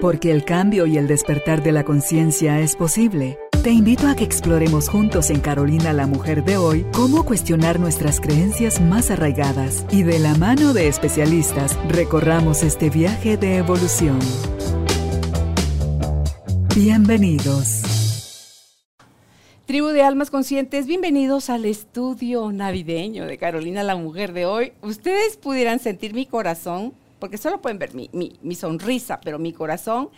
Porque el cambio y el despertar de la conciencia es posible. Te invito a que exploremos juntos en Carolina la Mujer de hoy cómo cuestionar nuestras creencias más arraigadas y de la mano de especialistas recorramos este viaje de evolución. Bienvenidos. Tribu de Almas Conscientes, bienvenidos al estudio navideño de Carolina la Mujer de hoy. Ustedes pudieran sentir mi corazón, porque solo pueden ver mi, mi sonrisa, pero mi corazón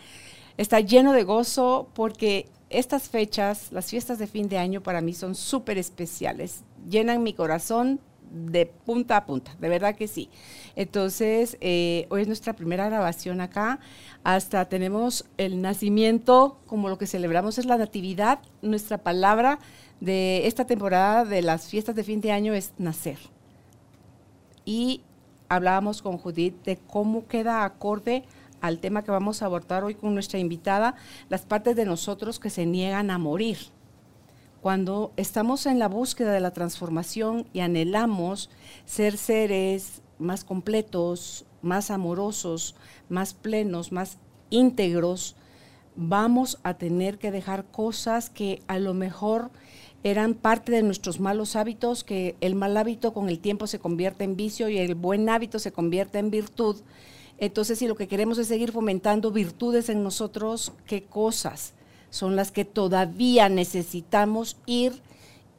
está lleno de gozo porque estas fechas, las fiestas de fin de año para mí son súper especiales, llenan mi corazón de punta a punta, de verdad que sí. Entonces, eh, hoy es nuestra primera grabación acá, hasta tenemos el nacimiento, como lo que celebramos es la natividad, nuestra palabra de esta temporada de las fiestas de fin de año es nacer. Y hablábamos con Judith de cómo queda acorde al tema que vamos a abordar hoy con nuestra invitada, las partes de nosotros que se niegan a morir. Cuando estamos en la búsqueda de la transformación y anhelamos ser seres más completos, más amorosos, más plenos, más íntegros, vamos a tener que dejar cosas que a lo mejor eran parte de nuestros malos hábitos, que el mal hábito con el tiempo se convierte en vicio y el buen hábito se convierte en virtud entonces, si lo que queremos es seguir fomentando virtudes en nosotros, ¿qué cosas son las que todavía necesitamos ir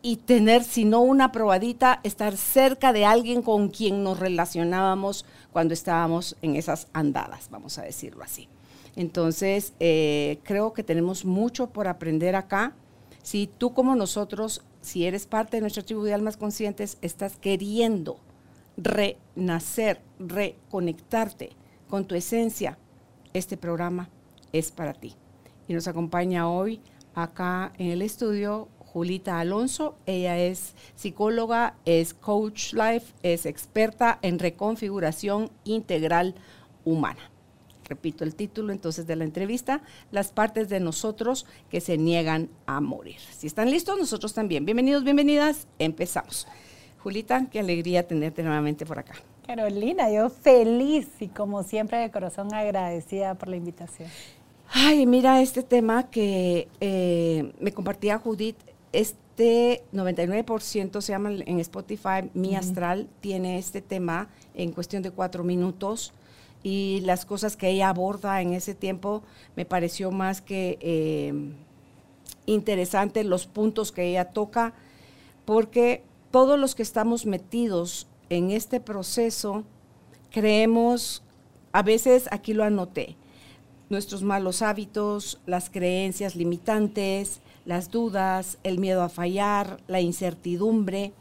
y tener, si no una probadita, estar cerca de alguien con quien nos relacionábamos cuando estábamos en esas andadas, vamos a decirlo así? Entonces, eh, creo que tenemos mucho por aprender acá. Si tú como nosotros, si eres parte de nuestra tribu de almas conscientes, estás queriendo renacer, reconectarte con tu esencia, este programa es para ti. Y nos acompaña hoy acá en el estudio Julita Alonso. Ella es psicóloga, es coach life, es experta en reconfiguración integral humana. Repito el título entonces de la entrevista, las partes de nosotros que se niegan a morir. Si están listos, nosotros también. Bienvenidos, bienvenidas, empezamos. Julita, qué alegría tenerte nuevamente por acá. Carolina, yo feliz y como siempre de corazón agradecida por la invitación. Ay, mira este tema que eh, me compartía Judith, este 99% se llama en Spotify, Mi Astral, tiene este tema en cuestión de cuatro minutos y las cosas que ella aborda en ese tiempo me pareció más que eh, interesante los puntos que ella toca, porque todos los que estamos metidos en este proceso creemos, a veces aquí lo anoté, nuestros malos hábitos, las creencias limitantes, las dudas, el miedo a fallar, la incertidumbre.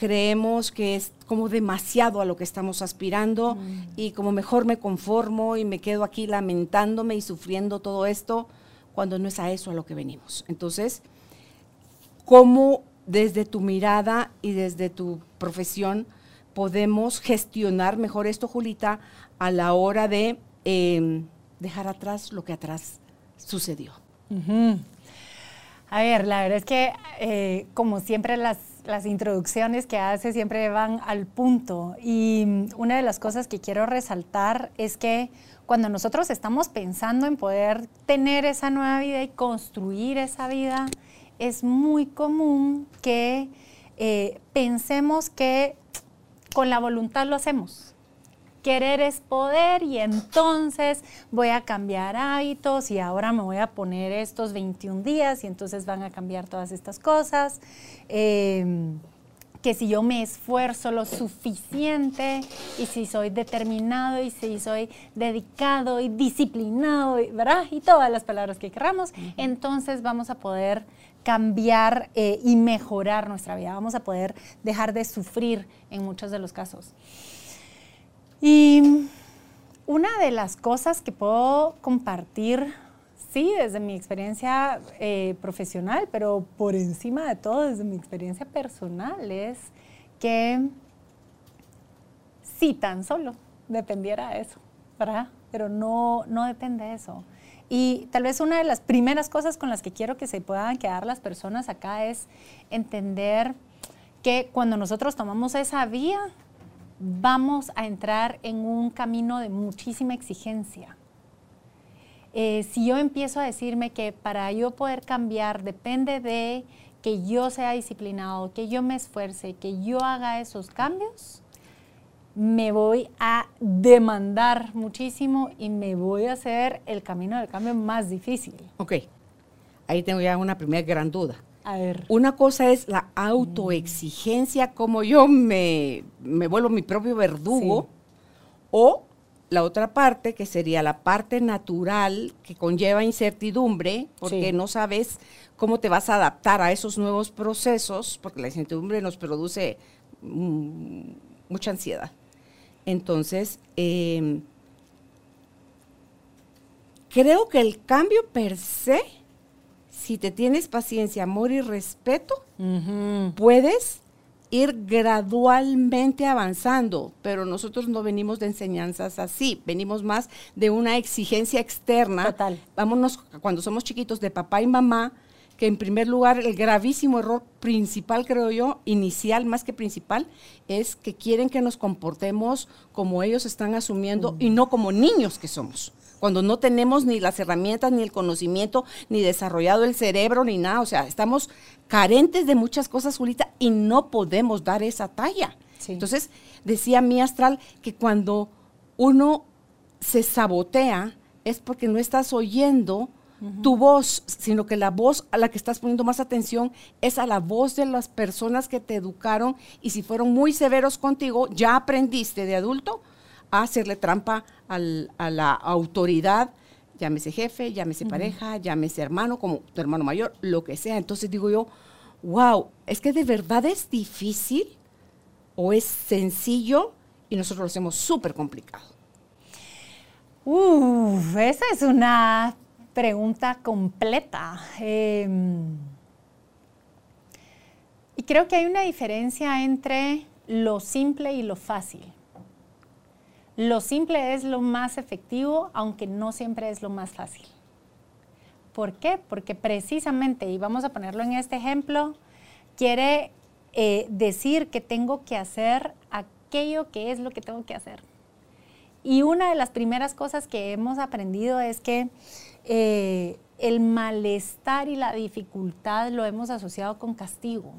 Creemos que es como demasiado a lo que estamos aspirando mm. y como mejor me conformo y me quedo aquí lamentándome y sufriendo todo esto cuando no es a eso a lo que venimos. Entonces, ¿cómo desde tu mirada y desde tu profesión podemos gestionar mejor esto, Julita, a la hora de em, dejar atrás lo que atrás sucedió. A ver, la verdad es que eh, como siempre las, las introducciones que hace siempre van al punto y mm, una de las cosas que quiero resaltar es que cuando nosotros estamos pensando en poder tener esa nueva vida y construir esa vida, es muy común que eh, pensemos que con la voluntad lo hacemos. Querer es poder y entonces voy a cambiar hábitos y ahora me voy a poner estos 21 días y entonces van a cambiar todas estas cosas. Em, que si yo me esfuerzo lo suficiente y si soy determinado y si soy dedicado y disciplinado, ¿verdad? Y todas las palabras que queramos, entonces vamos a poder cambiar eh, y mejorar nuestra vida, vamos a poder dejar de sufrir en muchos de los casos. Y una de las cosas que puedo compartir, sí, desde mi experiencia eh, profesional, pero por encima de todo, desde mi experiencia personal, es que si tan solo dependiera de eso, ¿verdad? Pero no, no depende de eso. Y tal vez una de las primeras cosas con las que quiero que se puedan quedar las personas acá es entender que cuando nosotros tomamos esa vía, vamos a entrar en un camino de muchísima exigencia. Eh, si yo empiezo a decirme que para yo poder cambiar depende de que yo sea disciplinado, que yo me esfuerce, que yo haga esos cambios, me voy a demandar muchísimo y me voy a hacer el camino del cambio más difícil. Ok, ahí tengo ya una primera gran duda. A ver. Una cosa es la autoexigencia, como yo me, me vuelvo mi propio verdugo, o la otra parte, que sería la parte natural, que conlleva incertidumbre, porque Sí. no sabes cómo te vas a adaptar a esos nuevos procesos, porque la incertidumbre nos produce mm, mucha ansiedad. Entonces, em, creo que el cambio per se, si te tienes paciencia, amor y respeto, puedes ir gradualmente avanzando, pero nosotros no venimos de enseñanzas así, venimos más de una exigencia externa. Total. Vámonos cuando somos chiquitos de papá y mamá, que en primer lugar el gravísimo error principal, creo yo, inicial más que principal, es que quieren que nos comportemos como ellos están asumiendo y no como niños que somos. Cuando no tenemos ni las herramientas, ni el conocimiento, ni desarrollado el cerebro, ni nada. O sea, estamos carentes de muchas cosas, Julita, y no podemos dar esa talla. Sí. Entonces, decía mi astral que cuando uno se sabotea es porque no estás oyendo tu voz, sino que la voz a la que estás poniendo más atención es a la voz de las personas que te educaron y si fueron muy severos contigo, ya aprendiste de adulto a hacerle trampa al- a la autoridad, llámese jefe, llámese pareja, llámese hermano, como tu hermano mayor, lo que sea. Entonces digo yo, wow, es que de verdad es difícil o es sencillo y nosotros lo hacemos súper complicado. Uf, esa es una pregunta completa. Em, y creo que hay una diferencia entre lo simple y lo fácil. Lo simple es lo más efectivo, aunque no siempre es lo más fácil. ¿Por qué? Porque precisamente, y vamos a ponerlo en este ejemplo, quiere eh, decir que tengo que hacer aquello que es lo que tengo que hacer. Y una de las primeras cosas que hemos aprendido es que eh, el malestar y la dificultad lo hemos asociado con castigo.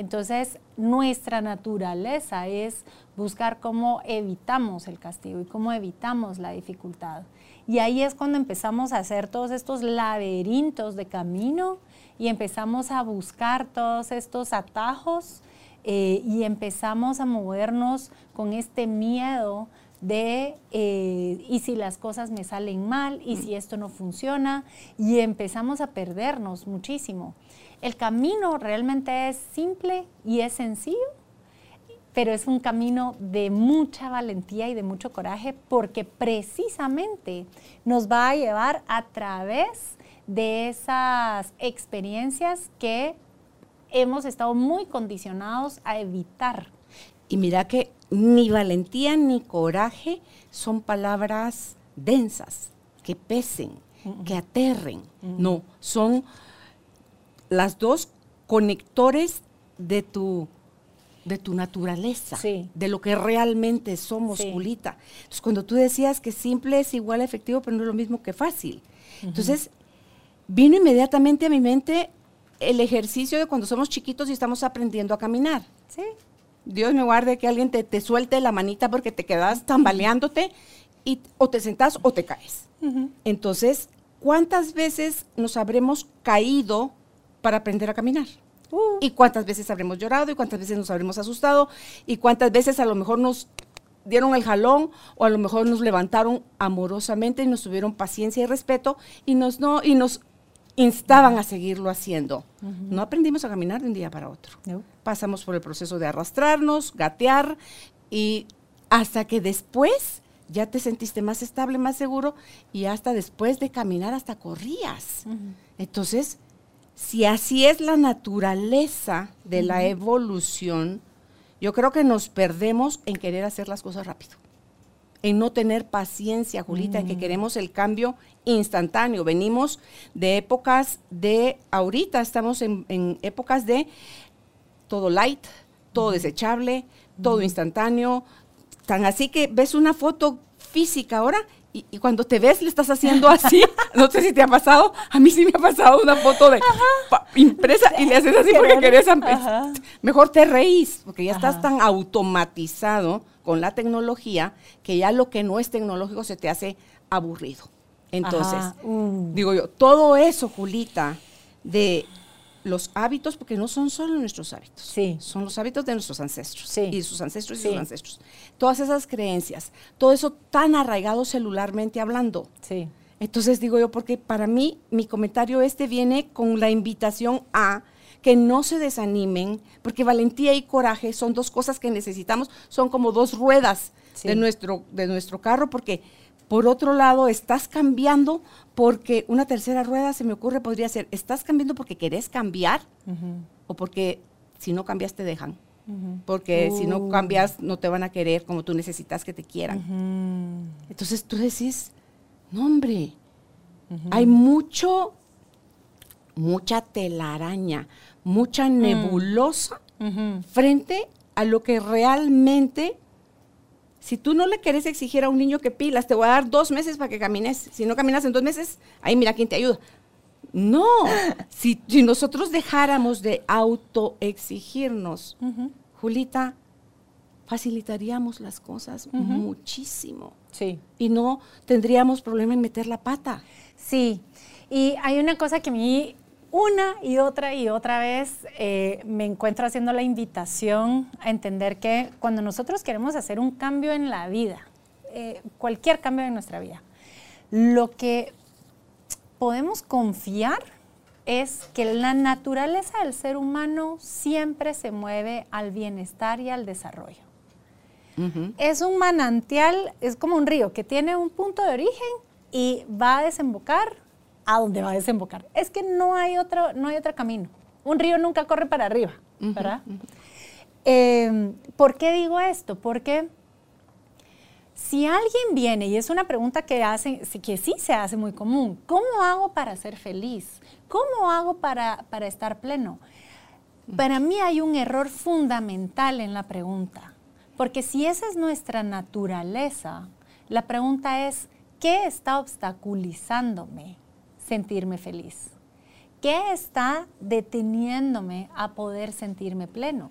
Entonces, nuestra naturaleza es buscar cómo evitamos el castigo y cómo evitamos la dificultad. Y ahí es cuando empezamos a hacer todos estos laberintos de camino y empezamos a buscar todos estos atajos eh, y empezamos a movernos con este miedo de eh, y si las cosas me salen mal y si esto no funciona y empezamos a perdernos muchísimo. El camino realmente es simple y es sencillo, pero es un camino de mucha valentía y de mucho coraje porque precisamente nos va a llevar a través de esas experiencias que hemos estado muy condicionados a evitar. Y mira que ni valentía ni coraje son palabras densas, que pesen, que aterren. No, son las dos conectores de tu, de tu naturaleza, Sí. de lo que realmente somos, Sí. Julita. Entonces, cuando tú decías que simple es igual a efectivo, pero no es lo mismo que fácil. Entonces, vino inmediatamente a mi mente el ejercicio de cuando somos chiquitos y estamos aprendiendo a caminar. Sí. Dios me guarde que alguien te, te suelte la manita porque te quedas tambaleándote y o te sentás o te caes. Entonces, ¿cuántas veces nos habremos caído para aprender a caminar? Uh. ¿Y cuántas veces habremos llorado? ¿Y cuántas veces nos habremos asustado? ¿Y cuántas veces a lo mejor nos dieron el jalón o a lo mejor nos levantaron amorosamente y nos tuvieron paciencia y respeto y nos, no, y nos instaban a seguirlo haciendo? No aprendimos a caminar de un día para otro No. pasamos por el proceso de arrastrarnos, gatear y hasta que después ya te sentiste más estable, más seguro y hasta después de caminar hasta corrías. Entonces, si así es la naturaleza de la evolución, yo creo que nos perdemos en querer hacer las cosas rápido. En no tener paciencia, Julita, en que queremos el cambio instantáneo. Venimos de épocas de, ahorita estamos en, en épocas de todo light, todo desechable, todo instantáneo. Tan así que ves una foto física ahora y, cuando te ves le estás haciendo así, no sé si te ha pasado, a mí sí me ha pasado una foto de impresa y le haces así porque querés, mejor te reís, porque ya estás tan automatizado con la tecnología que ya lo que no es tecnológico se te hace aburrido. Entonces, uh. digo yo, todo eso, Julita, de los hábitos, porque no son solo nuestros hábitos, sí. son los hábitos de nuestros ancestros sí. y sus ancestros y sus ancestros. Todas esas creencias, todo eso tan arraigado celularmente hablando. Sí. Entonces digo yo, porque para mí mi comentario este viene con la invitación a que no se desanimen, porque valentía y coraje son dos cosas que necesitamos, son como dos ruedas de, nuestro, de nuestro carro, porque por otro lado, estás cambiando porque una tercera rueda, se me ocurre, podría ser, ¿estás cambiando porque querés cambiar o porque si no cambias te dejan? Porque si no uh. cambias no te van a querer como tú necesitas que te quieran. Entonces tú decís, no hombre, hay mucho, mucha telaraña, mucha mm. nebulosa frente a lo que realmente si tú no le quieres exigir a un niño que pilas, te voy a dar dos meses para que camines. Si no caminas en dos meses, ahí mira quién te ayuda. No, si, nosotros dejáramos de autoexigirnos, Julita, facilitaríamos las cosas muchísimo. Sí. Y no tendríamos problema en meter la pata. Sí. Y hay una cosa que a mí una y otra y otra vez eh, me encuentro haciendo la invitación a entender que cuando nosotros queremos hacer un cambio en la vida, eh, cualquier cambio en nuestra vida, lo que podemos confiar es que la naturaleza del ser humano siempre se mueve al bienestar y al desarrollo. Es un manantial, es como un río que tiene un punto de origen y va a desembocar a dónde va a desembocar. Es que no hay otro, no hay otro camino. Un río nunca corre para arriba, ¿verdad? Em, ¿Por qué digo esto? Porque si alguien viene, y es una pregunta que, hace, que sí se hace muy común, ¿cómo hago para ser feliz? ¿Cómo hago para, para estar pleno? Para mí hay un error fundamental en la pregunta, porque si esa es nuestra naturaleza, la pregunta es, ¿qué está obstaculizándome sentirme feliz? ¿Qué está deteniéndome a poder sentirme pleno?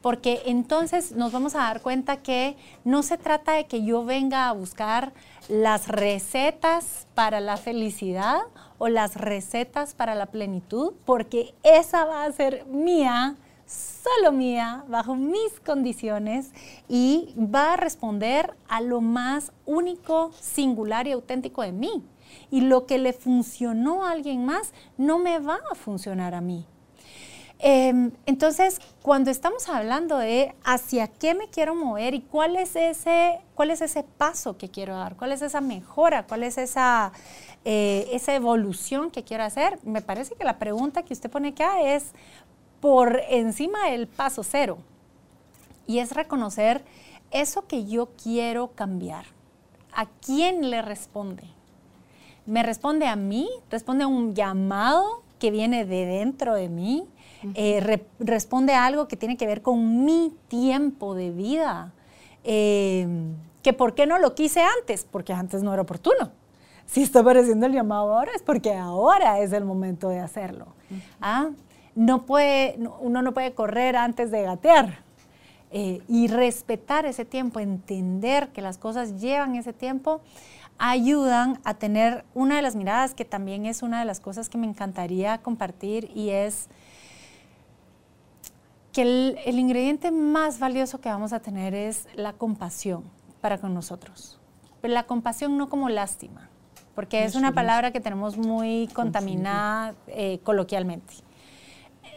Porque entonces nos vamos a dar cuenta que no se trata de que yo venga a buscar las recetas para la felicidad o las recetas para la plenitud, porque esa va a ser mía, solo mía, bajo mis condiciones y va a responder a lo más único, singular y auténtico de mí y lo que le funcionó a alguien más no me va a funcionar a mí. Em, entonces, cuando estamos hablando de hacia qué me quiero mover y cuál es ese, cuál es ese paso que quiero dar, cuál es esa mejora, cuál es esa, eh, esa evolución que quiero hacer, me parece que la pregunta que usted pone acá es por encima del paso cero. Y es reconocer eso que yo quiero cambiar. ¿A quién le responde? Me responde a mí, responde a un llamado que viene de dentro de mí, eh, responde a algo que tiene que ver con mi tiempo de vida. Em, que por qué no lo quise antes, porque antes no era oportuno. Si está apareciendo el llamado ahora es porque ahora es el momento de hacerlo. ¿Ah? no puede, uno no puede correr antes de gatear. Eh, y respetar ese tiempo, entender que las cosas llevan ese tiempo, ayudan a tener una de las miradas que también es una de las cosas que me encantaría compartir y es que el, ingrediente más valioso que vamos a tener es la compasión para con nosotros. Pero la compasión no como lástima, porque es una palabra que tenemos muy contaminada eh, coloquialmente.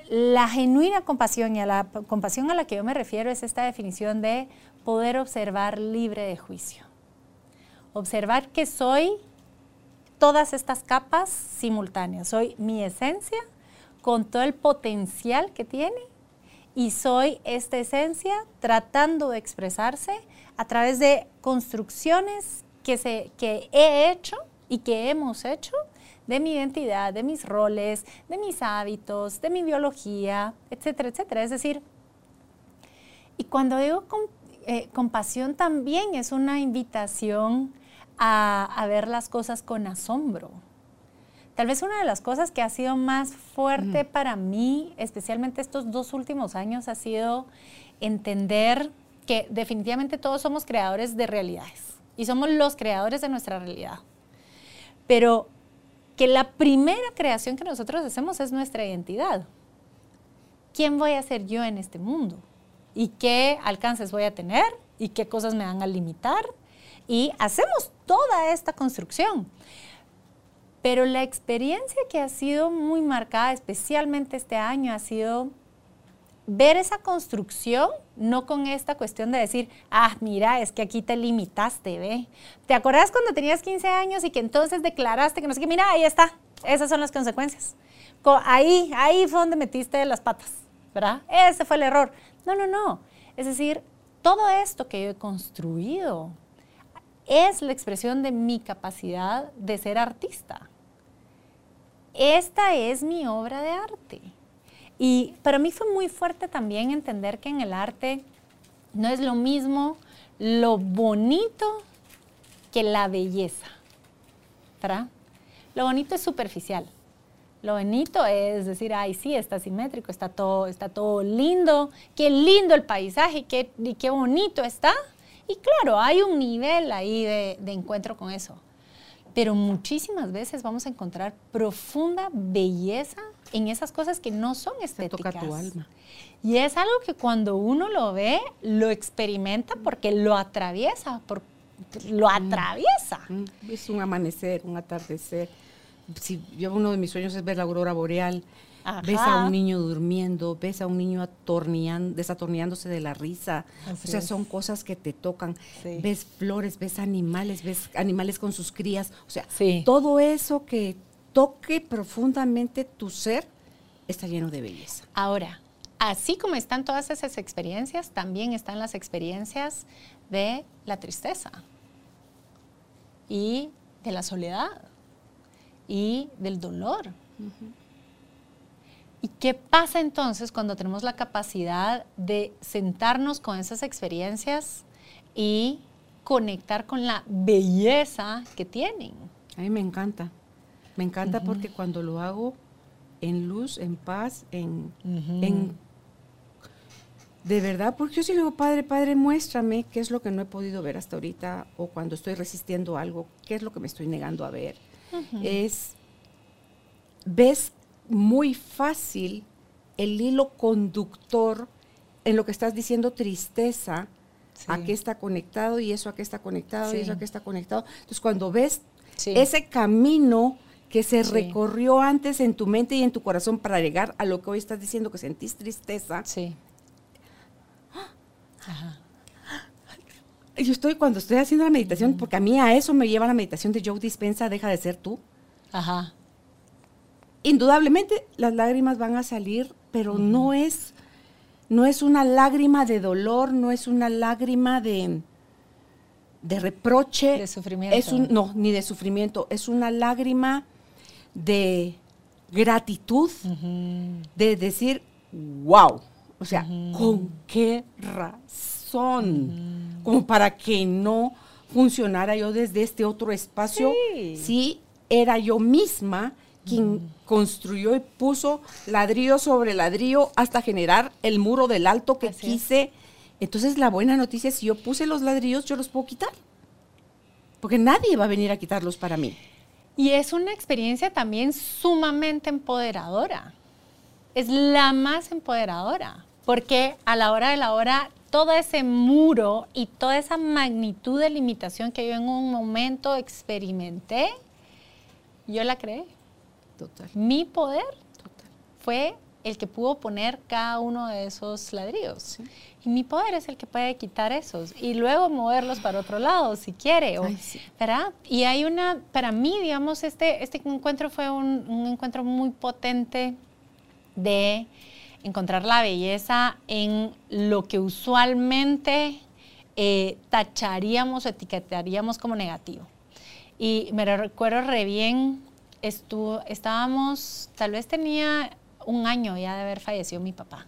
La genuina compasión y a la compasión a la que yo me refiero es esta definición de poder observar libre de juicio observar que soy todas estas capas simultáneas. Soy mi esencia con todo el potencial que tiene y soy esta esencia tratando de expresarse a través de construcciones que, se, que he hecho y que hemos hecho de mi identidad, de mis roles, de mis hábitos, de mi biología, etcétera, etcétera. Es decir, y cuando digo eh, compasión también es una invitación a, ver las cosas con asombro. Tal vez una de las cosas que ha sido más fuerte para mí, especialmente estos dos últimos años, ha sido entender que definitivamente todos somos creadores de realidades y somos los creadores de nuestra realidad. Pero que la primera creación que nosotros hacemos es nuestra identidad. ¿Quién voy a ser yo en este mundo? ¿Y qué alcances voy a tener? ¿Y qué cosas me van a limitar? Y hacemos toda esta construcción. Pero la experiencia que ha sido muy marcada, especialmente este año, ha sido ver esa construcción, no con esta cuestión de decir, ah, mira, es que aquí te limitaste, ¿ve? ¿Te acuerdas cuando tenías 15 años y que entonces declaraste que no sé qué? Mira, ahí está, esas son las consecuencias. Ahí, ahí fue donde metiste las patas, ¿verdad? Ese fue el error. No, no, no. Es decir, todo esto que yo he construido es la expresión de mi capacidad de ser artista. Esta es mi obra de arte. Y para mí fue muy fuerte también entender que en el arte no es lo mismo lo bonito que la belleza. ¿Verdad? Lo bonito es superficial. Lo bonito es decir, ay, sí, está simétrico, está todo, está todo lindo, qué lindo el paisaje, qué, y qué bonito está. Y claro, hay un nivel ahí de, de encuentro con eso. Pero muchísimas veces vamos a encontrar profunda belleza en esas cosas que no son estéticas. toca tu alma. Y es algo que cuando uno lo ve, lo experimenta porque lo atraviesa, lo mm. atraviesa. Mm. Es un amanecer, un atardecer. Si yo uno de mis sueños es ver la aurora boreal. Ves a un niño durmiendo, ves a un niño desatorneándose de la risa. o sea, son cosas que te tocan. Ves flores, ves animales, ves animales con sus crías. O sea, todo eso que toque profundamente tu ser está lleno de belleza. Ahora, así como están todas esas experiencias, también están las experiencias de la tristeza y de la soledad y del dolor. ¿Y qué pasa entonces cuando tenemos la capacidad de sentarnos con esas experiencias y conectar con la belleza que tienen? A mí me encanta. Me encanta porque cuando lo hago en luz, en paz, en, de verdad, porque yo sí le digo, Padre, Padre, muéstrame qué es lo que no he podido ver hasta ahorita o cuando estoy resistiendo algo, qué es lo que me estoy negando a ver. Es, ves muy fácil el hilo conductor en lo que estás diciendo tristeza, a qué está conectado y eso a qué está conectado y eso a qué está conectado. Entonces cuando ves ese camino que se recorrió antes en tu mente y en tu corazón para llegar a lo que hoy estás diciendo que sentís tristeza. Sí. Yo estoy cuando estoy haciendo la meditación, porque a mí a eso me lleva la meditación de Joe Dispensa, deja de ser tú. Ajá. Indudablemente las lágrimas van a salir, pero no es no es una lágrima de dolor, no es una lágrima de de reproche, de sufrimiento. Es un, no, ni de sufrimiento, es una lágrima de gratitud, de decir, wow, o sea, ¿con qué razón? Como para que no funcionara yo desde este otro espacio, sí, era yo misma quien construyó y puso ladrillo sobre ladrillo hasta generar el muro del alto que quise. Entonces la buena noticia es si yo puse los ladrillos, yo los puedo quitar. Porque nadie va a venir a quitarlos para mí. Y es una experiencia también sumamente empoderadora. Es la más empoderadora, porque a la hora de la hora todo ese muro y toda esa magnitud de limitación que yo en un momento experimenté, yo la creé. Total. Mi poder fue el que pudo poner cada uno de esos ladrillos. Y mi poder es el que puede quitar esos y luego moverlos para otro lado si quiere. ¿verdad? Y hay una, para mí, digamos, este, este encuentro fue un, encuentro muy potente de encontrar la belleza en lo que usualmente eh, tacharíamos o etiquetaríamos como negativo. Y me recuerdo re bien, estuvo, estábamos, tal vez tenía un año ya de haber fallecido mi papá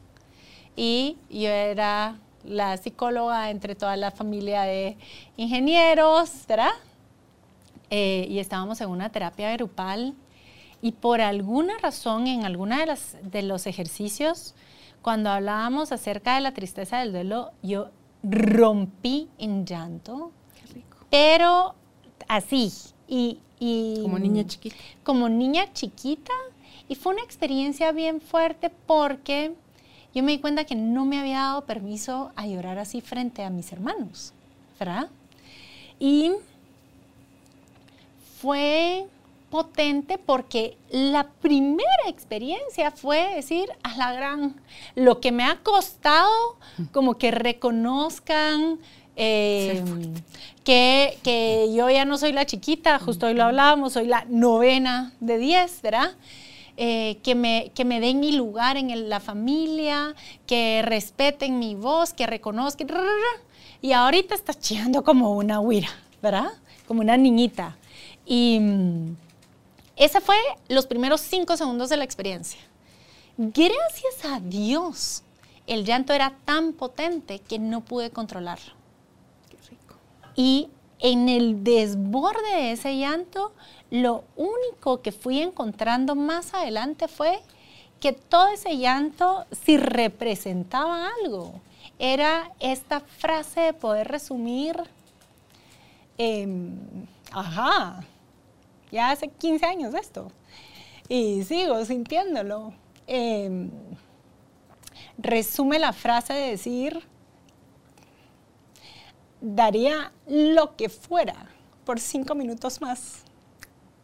y yo era la psicóloga entre toda la familia de ingenieros, ¿verdad? eh, y estábamos en una terapia grupal y por alguna razón en alguna de, las, de los ejercicios, cuando hablábamos acerca de la tristeza del duelo, yo rompí en llanto. Qué rico. Pero así. Y, y- Como niña chiquita. Como niña chiquita. Y fue una experiencia bien fuerte porque yo me di cuenta que no me había dado permiso a llorar así frente a mis hermanos, ¿verdad? Y fue potente porque la primera experiencia fue decir a la gran, lo que me ha costado como que reconozcan eh, que, que yo ya no soy la chiquita, justo hoy lo hablábamos, soy la novena de 10, ¿verdad? Eh, que, me, que me den mi lugar en el- la familia, que respeten mi voz, que reconozcan. Y ahorita está chillando como una huira, ¿verdad? Como una niñita. Y mm, ese fue los primeros cinco segundos de la experiencia. Gracias a Dios, el llanto era tan potente que no pude controlarlo. Y en el desborde de ese llanto, lo único que fui encontrando más adelante fue que todo ese llanto sí representaba algo. Era esta frase de poder resumir, em, ajá, ya hace 15 años esto, y sigo sintiéndolo. Em, resume la frase de decir, daría lo que fuera por cinco minutos más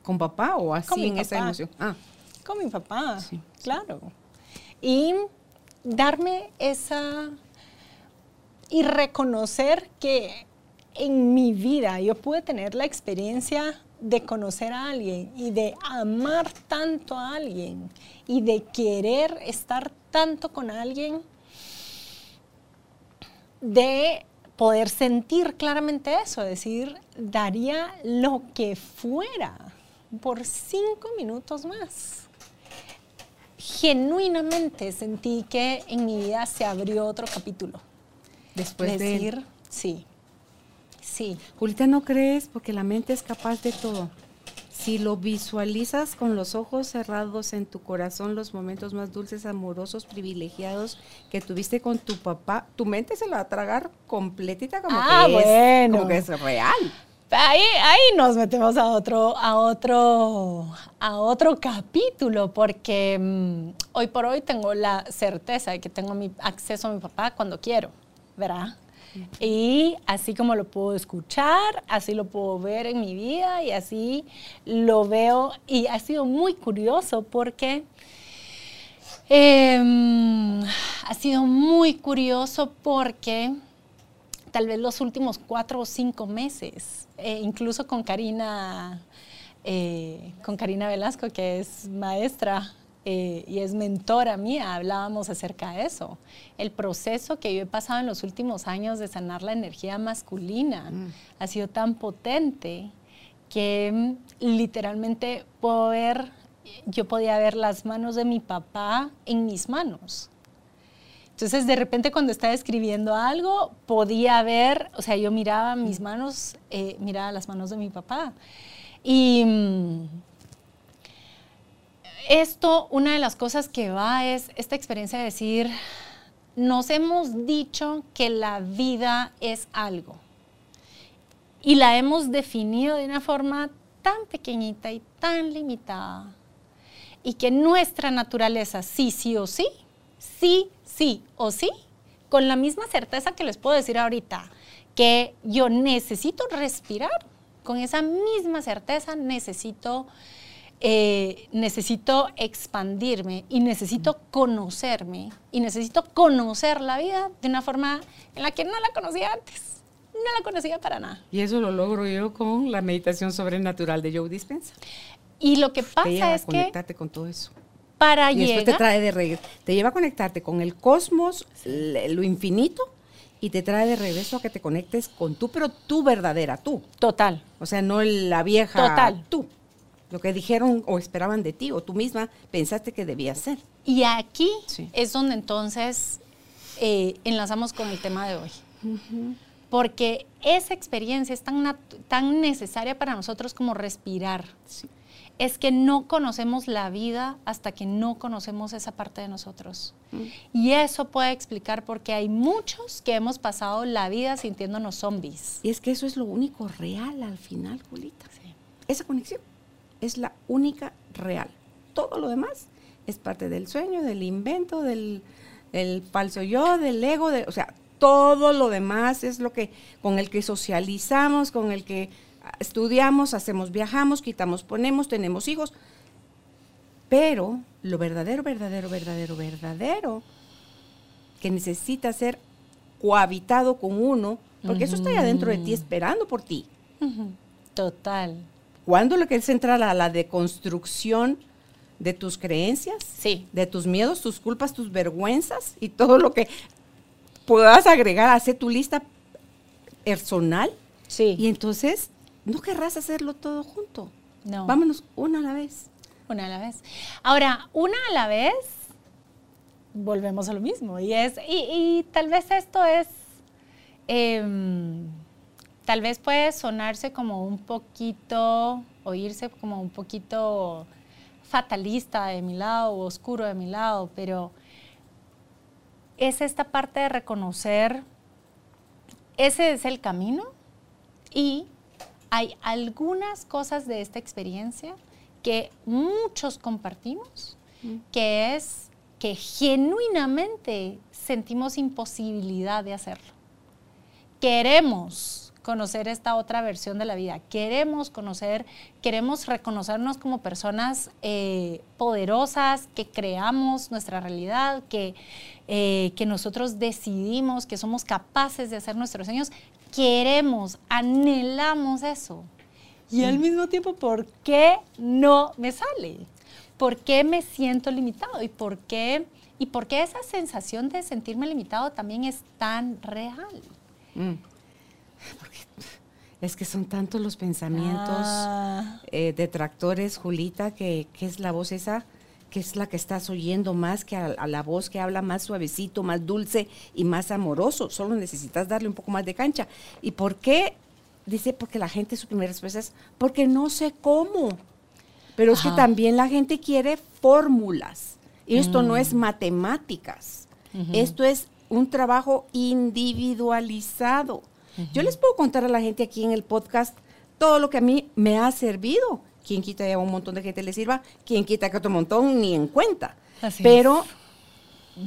¿Con papá o así Con mi en esa emoción? Ah, con mi papá, sí. claro. Y darme esa y reconocer que en mi vida yo pude tener la experiencia de conocer a alguien y de amar tanto a alguien y de querer estar tanto con alguien, de poder sentir claramente eso, decir, daría lo que fuera por cinco minutos más. Genuinamente sentí que en mi vida se abrió otro capítulo. después de decir, sí, sí, Julita, ¿no crees? Porque la mente es capaz de todo. Si lo visualizas con los ojos cerrados en tu corazón, los momentos más dulces, amorosos, privilegiados que tuviste con tu papá, tu mente se la va a tragar completita como Ah, que es, bueno. como que es real. Ahí, ahí nos metemos a otro, a otro, a otro capítulo, porque mm, hoy por hoy tengo la certeza de que tengo mi acceso a mi papá cuando quiero, ¿verdad? Y así como lo puedo escuchar, así lo puedo ver en mi vida y así lo veo. Y ha sido muy curioso porque em, ha sido muy curioso porque tal vez los últimos cuatro o cinco meses, eh, incluso con Karina, eh, con Karina Velasco, que es maestra eh, y es mentora mía, hablábamos acerca de eso. El proceso que yo he pasado en los últimos años de sanar la energía masculina ha sido tan potente que mm, literalmente puedo ver, yo podía ver las manos de mi papá en mis manos. Entonces, de repente, cuando estaba escribiendo algo, podía ver, o sea, yo miraba mis manos, eh, miraba las manos de mi papá. Y mm, esto, una de las cosas que va es esta experiencia de decir, nos hemos dicho que la vida es algo. Y la hemos definido de una forma tan pequeñita y tan limitada. Y que nuestra naturaleza, sí, sí o sí, sí, sí o sí, con la misma certeza que les puedo decir ahorita, que yo necesito respirar, con esa misma certeza necesito, eh, necesito expandirme y necesito conocerme y necesito conocer la vida de una forma en la que no la conocía antes. No la conocía para nada. Y eso lo logro yo con la meditación sobrenatural de Joe Dispensa. Y lo que te lleva pasa a es que conectarte con todo eso. para Y después te trae de regreso, te lleva a conectarte con el cosmos, lo infinito, y te trae de regreso a que te conectes con tú, pero tú verdadera, tú. Total. O sea, no la vieja Total. tú. Lo que dijeron o esperaban de ti, o tú misma pensaste que debía ser. Y aquí Sí. es donde entonces eh, enlazamos con el tema de hoy. porque esa experiencia es tan, tan necesaria para nosotros como respirar. Es que no conocemos la vida hasta que no conocemos esa parte de nosotros. Mm. Y eso puede explicar por qué hay muchos que hemos pasado la vida sintiéndonos zombies. Y es que eso es lo único real al final, Julita. Esa conexión es la única real. Todo lo demás es parte del sueño, del invento, del, falso yo, del ego, de, o sea, todo lo demás es lo que con el que socializamos, con el que estudiamos, hacemos, viajamos, quitamos, ponemos, tenemos hijos. Pero lo verdadero, verdadero, verdadero, verdadero, que necesita ser cohabitado con uno, porque eso está ya dentro de ti esperando por ti. Total. ¿Cuándo lo que es entrar a la deconstrucción de tus creencias? Sí. De tus miedos, tus culpas, tus vergüenzas y todo lo que puedas agregar, hacer tu lista personal. Sí. Y entonces, no querrás hacerlo todo junto. No. Vámonos una a la vez. Una a la vez. Ahora, una a la vez, volvemos a lo mismo. Y es, y, tal vez esto es, em, tal vez puede sonarse como un poquito, oírse como un poquito fatalista de mi lado, o oscuro de mi lado, pero es esta parte de reconocer, ese es el camino y hay algunas cosas de esta experiencia que muchos compartimos, mm. que es que genuinamente sentimos imposibilidad de hacerlo. Queremos conocer esta otra versión de la vida. Queremos conocer, queremos reconocernos como personas eh, poderosas, que creamos nuestra realidad, que, eh, que nosotros decidimos, que somos capaces de hacer nuestros sueños. Queremos, anhelamos eso. Y al mismo tiempo, ¿por qué no me sale? ¿Por qué me siento limitado? ¿Y por qué, y por qué esa sensación de sentirme limitado también es tan real? Mm. Porque es que son tantos los pensamientos ah. eh, detractores, Julita, que, es la voz esa, que es la que estás oyendo más que a, la voz que habla más suavecito, más dulce y más amoroso. Solo necesitas darle un poco más de cancha. ¿Y por qué? Dice, porque la gente su primera respuesta es, porque no sé cómo. Pero es que también la gente quiere fórmulas. Y esto no es mm. matemáticas. Esto es un trabajo individualizado. Yo les puedo contar a la gente aquí en el podcast todo lo que a mí me ha servido. Quien quita ya un montón de gente le sirva, quien quita que otro montón ni en cuenta. Pero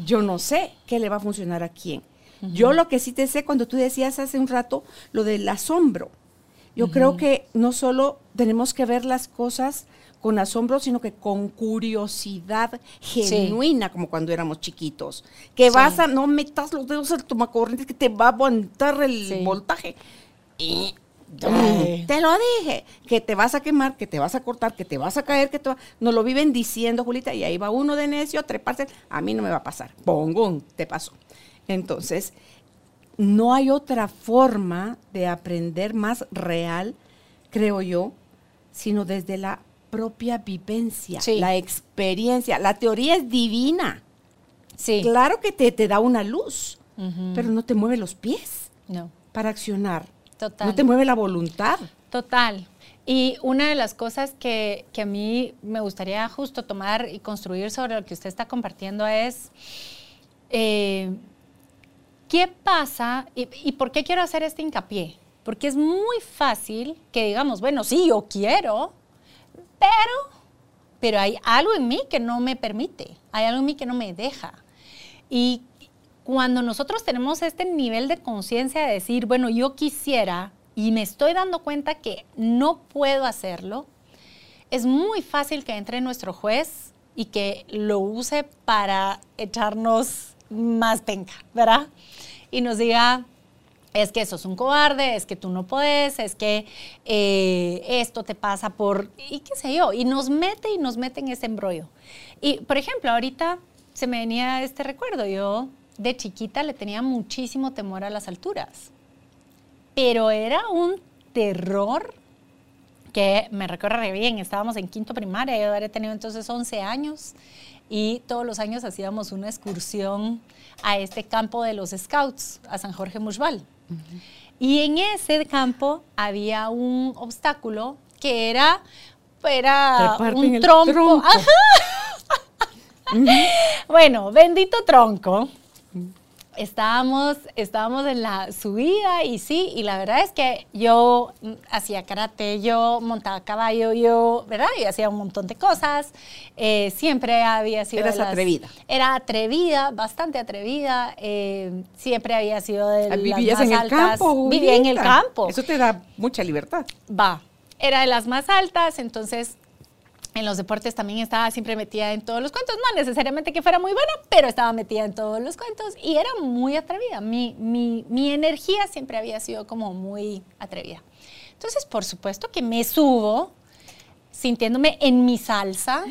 yo no sé qué le va a funcionar a quién. Yo lo que sí te sé, cuando tú decías hace un rato lo del asombro, yo creo que no solo tenemos que ver las cosas con asombro, sino que con curiosidad genuina, como cuando éramos chiquitos. Que vas a, no metas los dedos al tomacorriente, que te va a aguantar el voltaje. Y te lo dije, que te vas a quemar, que te vas a cortar, que te vas a caer, que te va... Nos lo viven diciendo, Julita, y ahí va uno de necio a treparse. A mí no me va a pasar. Pongón, te pasó. Entonces, no hay otra forma de aprender más real, creo yo, sino desde la propia vivencia, la experiencia. La teoría es divina. Sí. Claro que te, te da una luz, pero no te mueve los pies no. para accionar. Total. No te mueve la voluntad. Total. Y una de las cosas que, a mí me gustaría justo tomar y construir sobre lo que usted está compartiendo es, eh, ¿qué pasa y, y, por qué quiero hacer este hincapié? Porque es muy fácil que digamos, bueno, sí, yo quiero, pero, pero hay algo en mí que no me permite, hay algo en mí que no me deja. Y cuando nosotros tenemos este nivel de conciencia de decir, bueno, yo quisiera y me estoy dando cuenta que no puedo hacerlo, es muy fácil que entre nuestro juez y que lo use para echarnos más penca, ¿verdad? Y nos diga, es que eso es un cobarde, es que tú no puedes, es que eh, esto te pasa por, y qué sé yo, y nos mete y nos mete en ese embrollo. Y, por ejemplo, ahorita se me venía este recuerdo, yo de chiquita le tenía muchísimo temor a las alturas, pero era un terror que me recuerda bien, estábamos en quinto primaria, yo habría tenido entonces 11 años y todos los años hacíamos una excursión a este campo de los scouts, a San Jorge Y en ese campo había un obstáculo que era, era un tronco. Bueno, bendito tronco. Estábamos, estábamos en la subida y sí, y la verdad es que yo hacía karate, yo montaba caballo, yo, ¿verdad? Y hacía un montón de cosas. Eh, siempre había sido. de Eras las- atrevida. Era atrevida, bastante atrevida. eh, siempre había sido de las Vivías más en el altas. campo. Vivía en el campo. Eso te da mucha libertad. Va. Era de las más altas, entonces en los deportes también estaba siempre metida en todos los cuentos. No necesariamente que fuera muy buena, pero estaba metida en todos los cuentos y era muy atrevida. Mi, mi, mi energía siempre había sido como muy atrevida. Entonces, por supuesto que me subo sintiéndome en mi salsa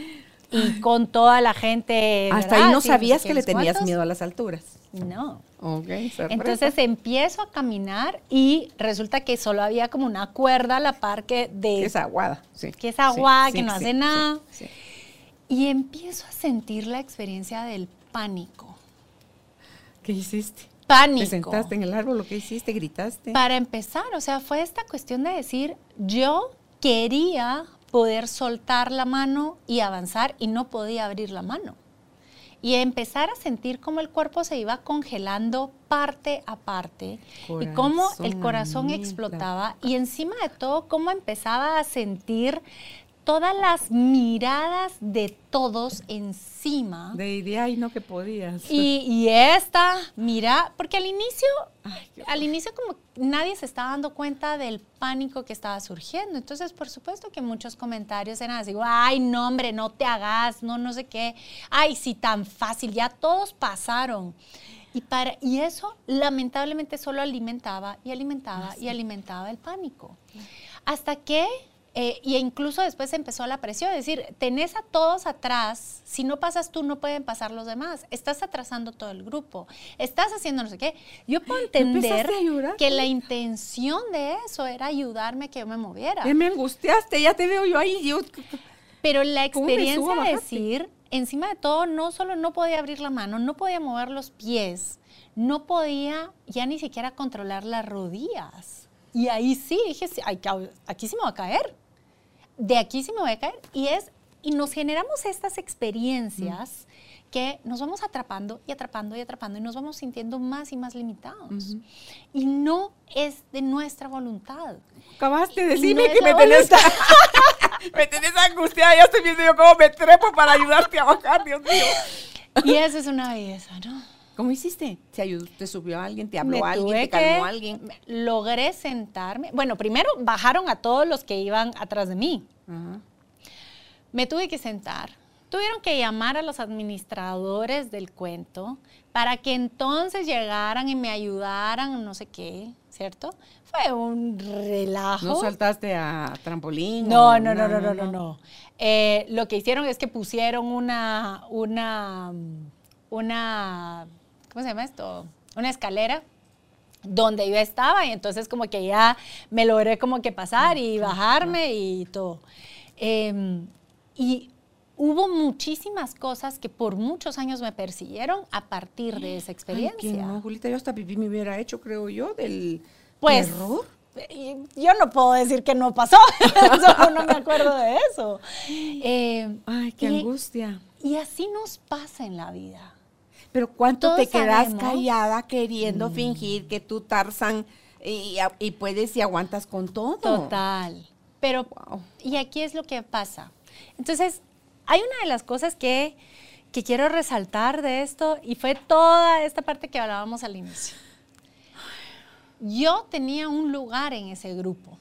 y con toda la gente. Hasta ¿verdad? ahí no Sí, sabías que le tenías miedo a las alturas. No. Ok, sorpresa. Entonces empiezo a caminar y resulta que solo había como una cuerda a la par que de Que es aguada, sí. que es aguada, Sí, que sí, no hace nada. sí. Y empiezo a sentir la experiencia del pánico. ¿Qué hiciste? Pánico. Te sentaste en el árbol, lo que hiciste, gritaste. Para empezar, o sea, fue esta cuestión de decir, yo quería poder soltar la mano y avanzar y no podía abrir la mano. Y empezar a sentir cómo el cuerpo se iba congelando parte a parte y cómo el Corazón explotaba y encima de todo cómo empezaba a sentir todas las miradas de todos encima. De idea y no que podías. Y, y esta, mira, porque al inicio, Ay, al inicio como nadie se estaba dando cuenta del pánico que estaba surgiendo. Entonces, por supuesto que muchos comentarios eran así, ay, no, hombre, no te hagas, no, no sé qué. Ay, sí, tan fácil, ya todos pasaron. Y, para, y eso lamentablemente solo alimentaba y alimentaba y alimentaba el pánico. Hasta que, eh, y incluso después empezó la presión, es decir, tenés a todos atrás, si no pasas tú, no pueden pasar los demás, estás atrasando todo el grupo, estás haciendo no sé qué. Yo puedo entender que la intención de eso era ayudarme a que yo me moviera. Ya me angustiaste, ya te veo yo ahí. Yo, Pero la ¿Cómo me subo a experiencia de decir, encima de todo, no solo no podía abrir la mano, no podía mover los pies, no podía ya ni siquiera controlar las rodillas. Y ahí sí, dije, aquí sí me va a caer. De aquí sí me voy a caer. Y es, y nos generamos estas experiencias que nos vamos atrapando y atrapando y atrapando y nos vamos sintiendo más y más limitados. Y no es de nuestra voluntad. acabaste de No decirme es que me tenés, me tenés angustiada. Ya estoy viendo yo cómo me trepo para ayudarte a bajar, Dios mío. Y eso es una belleza, ¿no? ¿Cómo hiciste? ¿Te, ayudó, ¿Te subió alguien? ¿Te Me habló alguien? tuve ¿Te calmó que- alguien? me- Logré sentarme. Bueno, primero bajaron a todos los que iban atrás de mí. Me tuve que sentar. Tuvieron que llamar a los administradores del cuento para que entonces llegaran y me ayudaran, no sé qué, ¿cierto? Fue un relajo. ¿No saltaste a trampolín? No, no, no, no, no, no, no. Eh, lo que hicieron es que pusieron una, una, una, ¿cómo se llama esto? Una escalera donde yo estaba y entonces como que ya me logré como que pasar y bajarme y todo. Eh, y hubo muchísimas cosas que por muchos años me persiguieron a partir de esa Ay, experiencia. que no, Julita, yo hasta pipí me hubiera hecho, creo yo, del Pues terror. eh, yo no puedo decir que no pasó, solo no me acuerdo de eso. Eh, Ay, qué y- angustia. Y así nos pasa en la vida. Pero ¿cuánto Todos te quedas sabemos. callada queriendo fingir que tú Tarzan y, y puedes y aguantas con todo? Total. Pero, Wow. y aquí es lo que pasa. Entonces, hay una de las cosas que, que quiero resaltar de esto y fue toda esta parte que hablábamos al inicio. Yo tenía un lugar en ese grupo.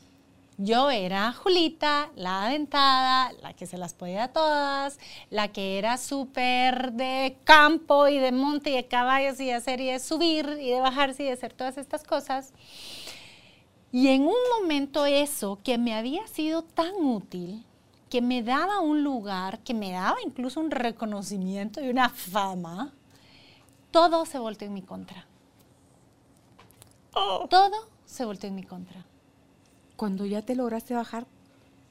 Yo era Julita, la aventada, la que se las podía todas, la que era súper de campo y de monte y de caballos y de hacer y de subir y de bajarse y de hacer todas estas cosas. Y en un momento eso que me había sido tan útil, que me daba un lugar, que me daba incluso un reconocimiento y una fama, todo se volteó en mi contra. Todo se volteó en mi contra. Cuando ya te lograste bajar,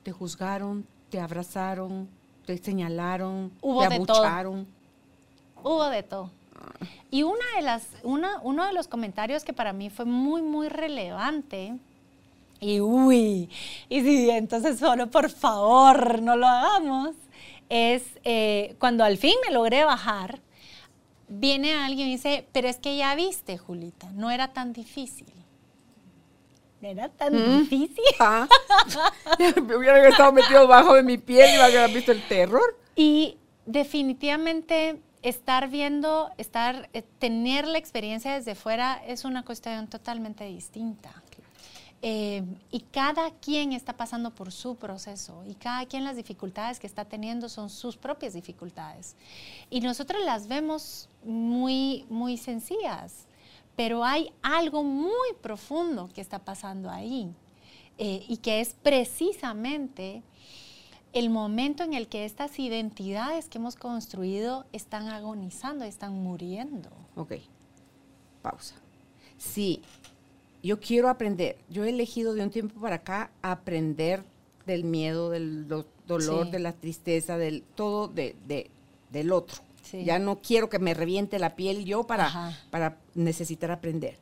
te juzgaron, te abrazaron, te señalaron, Hubo te abucharon. Hubo de todo. Y una de las, una, uno de los comentarios que para mí fue muy, muy relevante, y uy, y si entonces solo por favor no lo hagamos, es eh, cuando al fin me logré bajar, viene alguien y dice, pero es que ya viste, Julita, no era tan difícil. Era tan Mm. difícil. Ah. me hubieran estado metido bajo de mi piel y me hubieran visto el terror. Y definitivamente estar viendo, estar, eh, tener la experiencia desde fuera es una cuestión totalmente distinta. Eh, y cada quien está pasando por su proceso y cada quien las dificultades que está teniendo son sus propias dificultades. Y nosotros las vemos muy, muy sencillas, pero hay algo muy profundo que está pasando ahí eh, y que es precisamente el momento en el que estas identidades que hemos construido están agonizando, están muriendo. Ok, pausa. Sí, yo quiero aprender. Yo he elegido de un tiempo para acá aprender del miedo, del do- dolor, Sí. de la tristeza, del todo de, de- del otro. Sí. Ya no quiero que me reviente la piel yo para, Ajá. para necesitar aprender.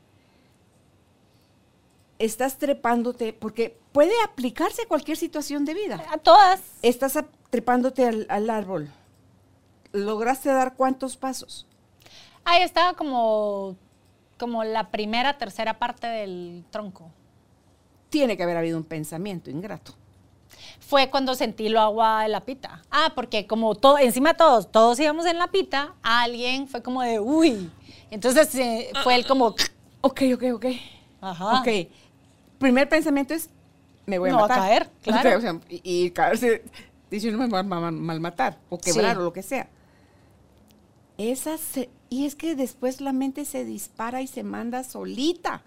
Estás trepándote, porque puede aplicarse a cualquier situación de vida. A todas. Estás trepándote al, al árbol. ¿Lograste dar cuántos pasos? Ahí estaba como, como la primera, tercera parte del tronco. Tiene que haber habido un pensamiento ingrato. Fue cuando sentí lo agua de la pita. Ah, porque como todo, encima todos, todos íbamos en la pita, alguien fue como de, uy. Entonces eh, fue el como, Ok, ok, ok. ajá. Ok. Primer pensamiento es, me voy a Me voy a matar. caer, claro. O sea, y, y caerse, dice uno me va a ma- mal matar, o quebrar, Sí. o lo que sea. Esa se- y es que después la mente se dispara y se manda solita.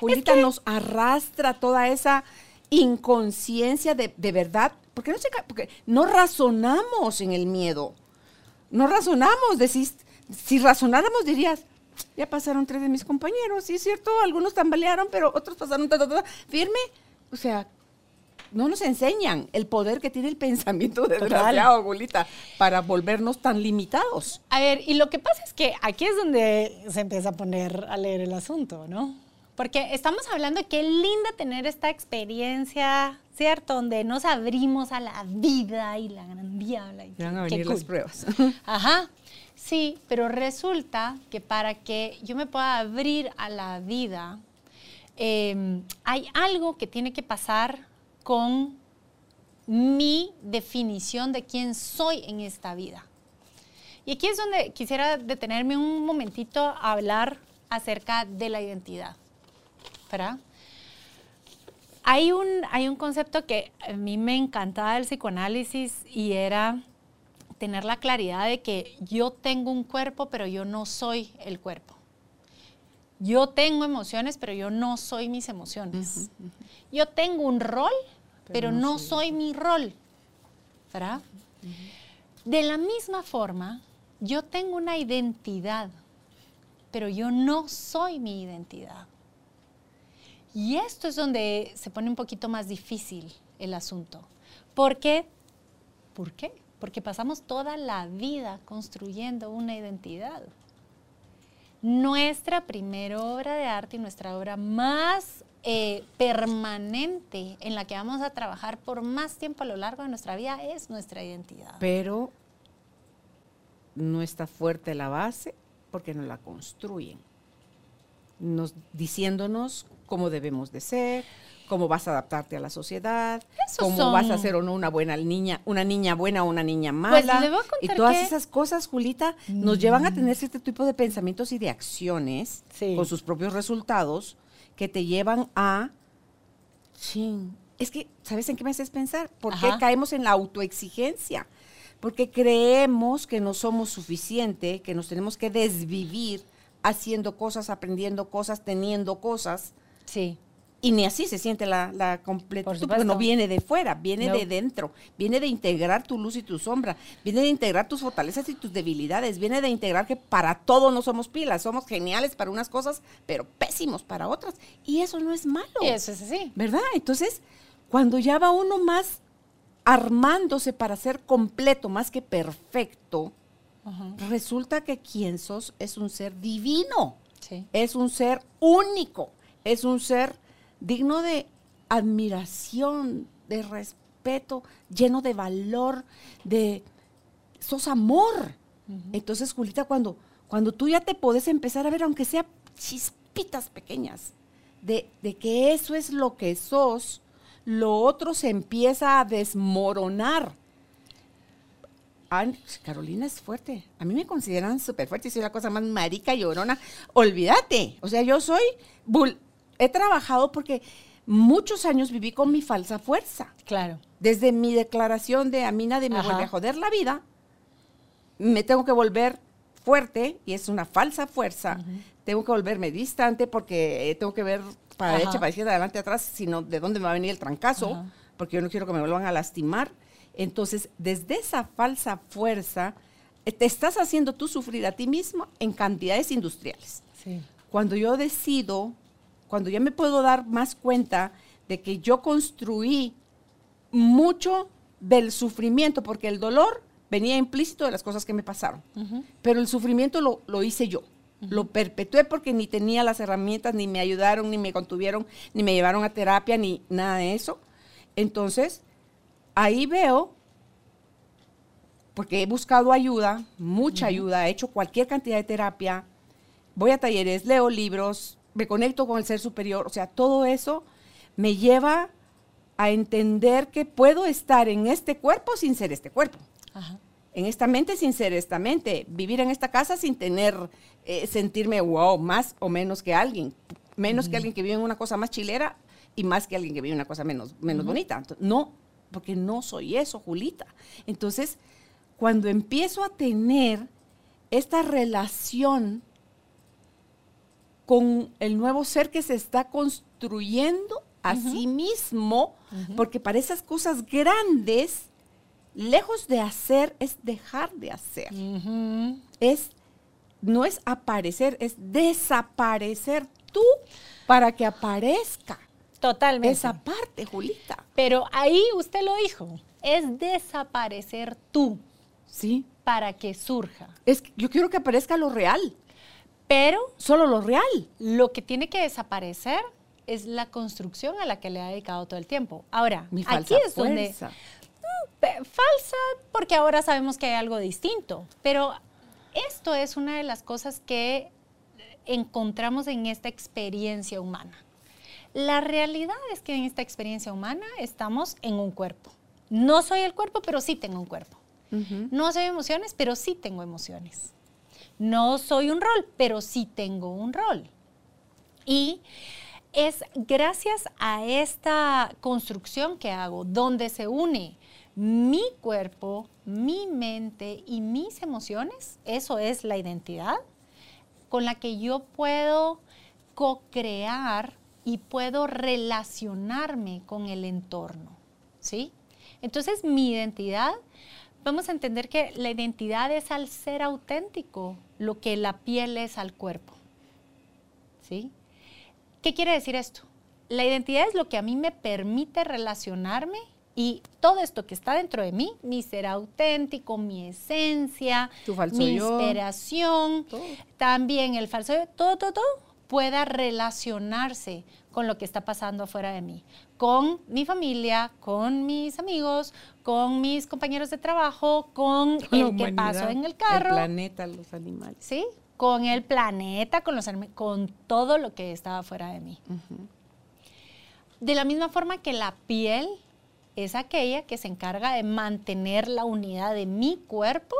Julita nos arrastra toda esa inconsciencia de, de verdad, porque no, se porque no razonamos en el miedo. No razonamos, decís, si razonáramos dirías, ya pasaron tres de mis compañeros, sí es cierto, algunos tambalearon, pero otros pasaron ta, ta, ta, firme. O sea, no nos enseñan el poder que tiene el pensamiento desgraciado, Julita, para volvernos tan limitados. A ver, y lo que pasa es que aquí es donde se empieza a poner a leer el asunto, ¿no? Porque estamos hablando de qué linda tener esta experiencia, ¿cierto? Donde nos abrimos a la vida y la gran diabla. y Van a venir cool. las pruebas. Ajá, sí, pero resulta que para que yo me pueda abrir a la vida, eh, hay algo que tiene que pasar con mi definición de quién soy en esta vida. Y aquí es donde quisiera detenerme un momentito a hablar acerca de la identidad. ¿Verdad? Hay un, hay un concepto que a mí me encantaba del psicoanálisis y era tener la claridad de que yo tengo un cuerpo, pero yo no soy el cuerpo. Yo tengo emociones, pero yo no soy mis emociones. Yo tengo un rol, pero, no, soy, mi rol. ¿Verdad? De la misma forma, yo tengo una identidad, pero yo no soy mi identidad. Y esto es donde se pone un poquito más difícil el asunto. ¿Por qué? ¿Por qué? Porque pasamos toda la vida construyendo una identidad. Nuestra primera obra de arte y nuestra obra más eh, permanente en la que vamos a trabajar por más tiempo a lo largo de nuestra vida es nuestra identidad. Pero no está fuerte la base porque no la construyen. Nos, diciéndonos cómo debemos de ser, cómo vas a adaptarte a la sociedad, cómo son- vas a ser o no una buena niña, una niña buena o una niña mala. Pues le voy a y todas que- esas cosas, Julita, nos llevan a tener cierto tipo de pensamientos y de acciones Sí. con sus propios resultados que te llevan a Chin. Es que, ¿sabes en qué me haces pensar? ¿Por qué caemos en la autoexigencia? Porque creemos que no somos suficiente, que nos tenemos que desvivir haciendo cosas, aprendiendo cosas, teniendo cosas. Sí. Y ni así se siente la, la completitud, Por porque no viene de fuera, viene No. de dentro, viene de integrar tu luz y tu sombra, viene de integrar tus fortalezas y tus debilidades, viene de integrar que para todo no somos pilas, somos geniales para unas cosas, pero pésimos para otras. Y eso no es malo. Y eso es así. ¿Verdad? Entonces, cuando ya va uno más armándose para ser completo, más que perfecto, Resulta que quien sos es un ser divino, Sí. es un ser único, es un ser digno de admiración, de respeto, lleno de valor, de sos amor. Entonces, Julita, cuando, cuando tú ya te podés empezar a ver, aunque sea chispitas pequeñas, de, de que eso es lo que sos, lo otro se empieza a desmoronar. Ah, Carolina es fuerte. A mí me consideran súper fuerte. Soy la cosa más marica y llorona. Olvídate. O sea, yo soy. bul- He trabajado porque muchos años viví con mi falsa fuerza. Claro. Desde mi declaración de a mí nadie me Ajá. vuelve a joder la vida, me tengo que volver fuerte y es una falsa fuerza. Tengo que volverme distante porque eh, tengo que ver para Ajá. derecha, para izquierda, adelante, atrás, sino de dónde me va a venir el trancazo, porque yo no quiero que me vuelvan a lastimar. Entonces, desde esa falsa fuerza, eh, te estás haciendo tú sufrir a ti mismo en cantidades industriales Sí. cuando yo decido, cuando ya me puedo dar más cuenta de que yo construí mucho del sufrimiento, porque el dolor venía implícito de las cosas que me pasaron, pero el sufrimiento lo, lo hice yo. Lo perpetué porque ni tenía las herramientas, ni me ayudaron, ni me contuvieron, ni me llevaron a terapia, ni nada de eso. Entonces, ahí veo, porque he buscado ayuda, mucha ayuda, he hecho cualquier cantidad de terapia, voy a talleres, leo libros, me conecto con el ser superior, o sea, todo eso me lleva a entender que puedo estar en este cuerpo sin ser este cuerpo, Ajá. en esta mente sin ser esta mente, vivir en esta casa sin tener, eh, sentirme, wow, más o menos que alguien, menos que alguien que vive en una cosa más chilera y más que alguien que vive en una cosa menos, menos bonita. No, porque no soy eso, Julita. Entonces, cuando empiezo a tener esta relación con el nuevo ser que se está construyendo a sí mismo, porque para esas cosas grandes, lejos de hacer, es dejar de hacer. Es, no es aparecer, es desaparecer tú para que aparezca Totalmente. esa parte, Julita. Pero ahí usted lo dijo, es desaparecer tú Sí. para que surja. Es que yo quiero que aparezca lo real, Pero solo lo real. lo que tiene que desaparecer es la construcción a la que le ha dedicado todo el tiempo. Ahora, Mi aquí es donde fuerza. Pe- falsa porque ahora sabemos que hay algo distinto, pero esto es una de las cosas que encontramos en esta experiencia humana. La realidad es que en esta experiencia humana estamos en un cuerpo. No soy el cuerpo, pero sí tengo un cuerpo. Ujú. No soy emociones, pero sí tengo emociones. No soy un rol, pero sí tengo un rol. Y es gracias a esta construcción que hago, donde se une mi cuerpo, mi mente y mis emociones, eso es la identidad, con la que yo puedo co-crear y puedo relacionarme con el entorno, ¿sí? Entonces, mi identidad, vamos a entender que la identidad es al ser auténtico, lo que la piel es al cuerpo, ¿sí? ¿Qué quiere decir esto? La identidad es lo que a mí me permite relacionarme y todo esto que está dentro de mí, mi ser auténtico, mi esencia, Tu falso mi inspiración, Todo. también el falso yo, todo, todo, todo, pueda relacionarse con lo que está pasando afuera de mí, con mi familia, con mis amigos, con mis compañeros de trabajo, con Con el que pasó humanidad, en el carro. El planeta, los animales. ¿sí? Con el planeta, con, los, con todo lo que estaba fuera de mí. De la misma forma que la piel es aquella que se encarga de mantener la unidad de mi cuerpo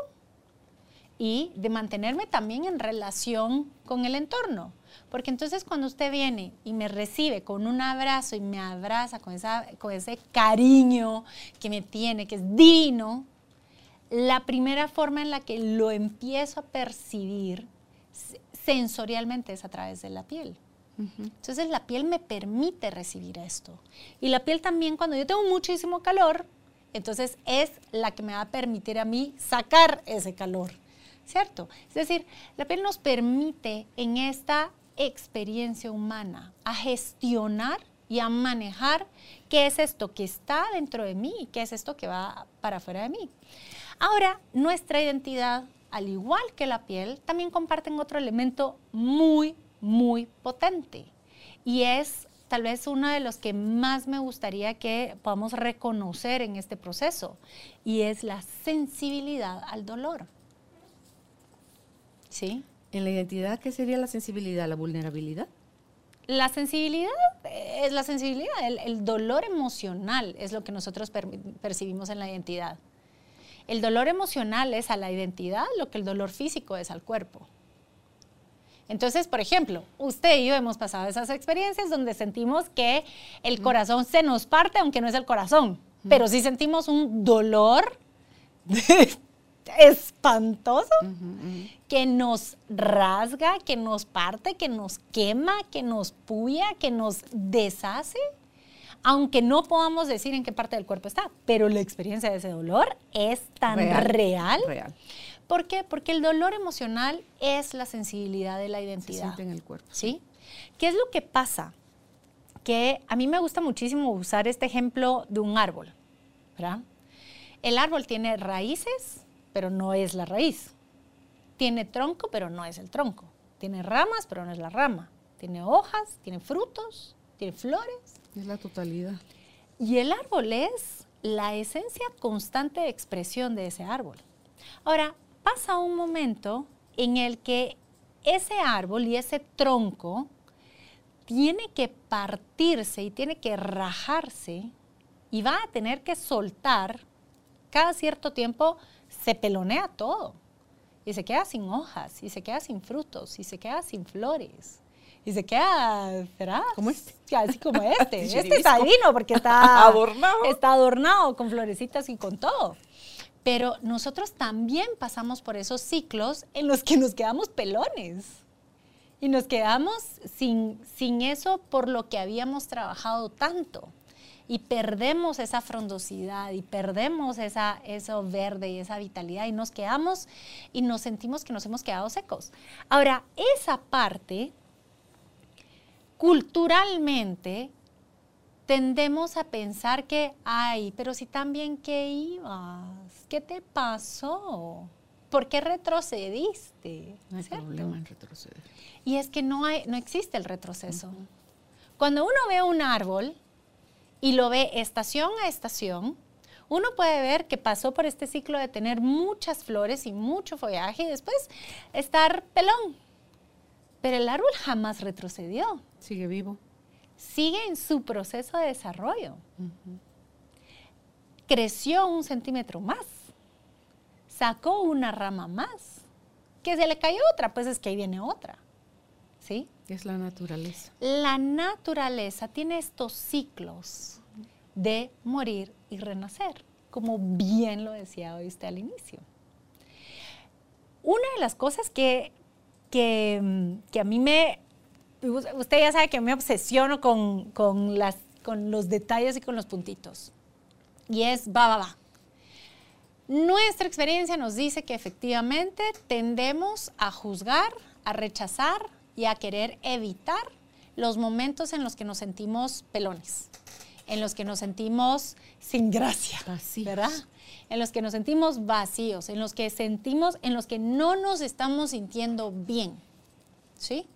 y de mantenerme también en relación con el entorno. Porque entonces cuando usted viene y me recibe con un abrazo y me abraza con, esa, con ese cariño que me tiene, que es divino, la primera forma en la que lo empiezo a percibir sensorialmente es a través de la piel. Entonces la piel me permite recibir esto. Y la piel también cuando yo tengo muchísimo calor, entonces es la que me va a permitir a mí sacar ese calor, ¿cierto? Es decir, la piel nos permite en esta experiencia humana a gestionar y a manejar qué es esto que está dentro de mí qué es esto que va para afuera de mí. Ahora, nuestra identidad al igual que la piel, también comparten otro elemento muy, muy potente. Y es tal vez uno de los que más me gustaría que podamos reconocer en este proceso. Y es la sensibilidad al dolor. ¿Sí? ¿En la identidad qué sería la sensibilidad, la vulnerabilidad? La sensibilidad es la sensibilidad, el, dolor emocional es lo que nosotros percibimos en la identidad. El dolor emocional es a la identidad lo que el dolor físico es al cuerpo. Entonces, por ejemplo, usted y yo hemos pasado esas experiencias donde sentimos que el corazón se nos parte, aunque no es el corazón, pero sí sentimos un dolor espantoso que nos rasga, que nos parte, que nos quema, que nos puya, que nos deshace, aunque no podamos decir en qué parte del cuerpo está, pero la experiencia de ese dolor es tan real. real. ¿Por qué? Porque el dolor emocional es la sensibilidad de la identidad. Se siente en el cuerpo. ¿Sí? ¿Qué es lo que pasa? Que a mí me gusta muchísimo usar este ejemplo de un árbol, ¿verdad? El árbol tiene raíces, pero no es la raíz. Tiene tronco, pero no es el tronco. Tiene ramas, pero no es la rama. Tiene hojas, tiene frutos, tiene flores. Es la totalidad. Y el árbol es la esencia constante de expresión de ese árbol. Ahora, pasa un momento en el que ese árbol y ese tronco tiene que partirse y tiene que rajarse y va a tener que soltar, cada cierto tiempo se pelonea todo y se queda sin hojas y se queda sin frutos y se queda sin flores. Y se queda, ¿verdad? Como este. Así como este. este es adivino porque está adornado. Está adornado con florecitas y con todo. Pero nosotros también pasamos por esos ciclos en los que nos quedamos pelones. Y nos quedamos sin, sin eso por lo que habíamos trabajado tanto. Y perdemos esa frondosidad y perdemos esa, eso verde y esa vitalidad y nos quedamos y nos sentimos que nos hemos quedado secos. Ahora, esa parte, culturalmente, tendemos a pensar que, ay, pero si también que ibas, ¿qué te pasó? ¿Por qué retrocediste? No hay problema en retroceder. Y es que no, hay, no existe el retroceso. Cuando uno ve un árbol y lo ve estación a estación, uno puede ver que pasó por este ciclo de tener muchas flores y mucho follaje y después estar pelón. Pero el árbol jamás retrocedió. Sigue vivo sigue en su proceso de desarrollo. Creció un centímetro más, sacó una rama más, que se le cayó otra, pues es que ahí viene otra. ¿Sí? Es la naturaleza. La naturaleza tiene estos ciclos de morir y renacer, como bien lo decía hoy usted al inicio. Una de las cosas que, que, que a mí me usted ya sabe que me obsesiono con, las, con los detalles y con los puntitos. Y es va, va, va. Nuestra experiencia nos dice que efectivamente tendemos a juzgar, a rechazar y a querer evitar los momentos en los que nos sentimos pelones, en los que nos sentimos sin gracia, ¿verdad? En los que nos sentimos vacíos, en los que sentimos, en los que no nos estamos sintiendo bien, ¿sí?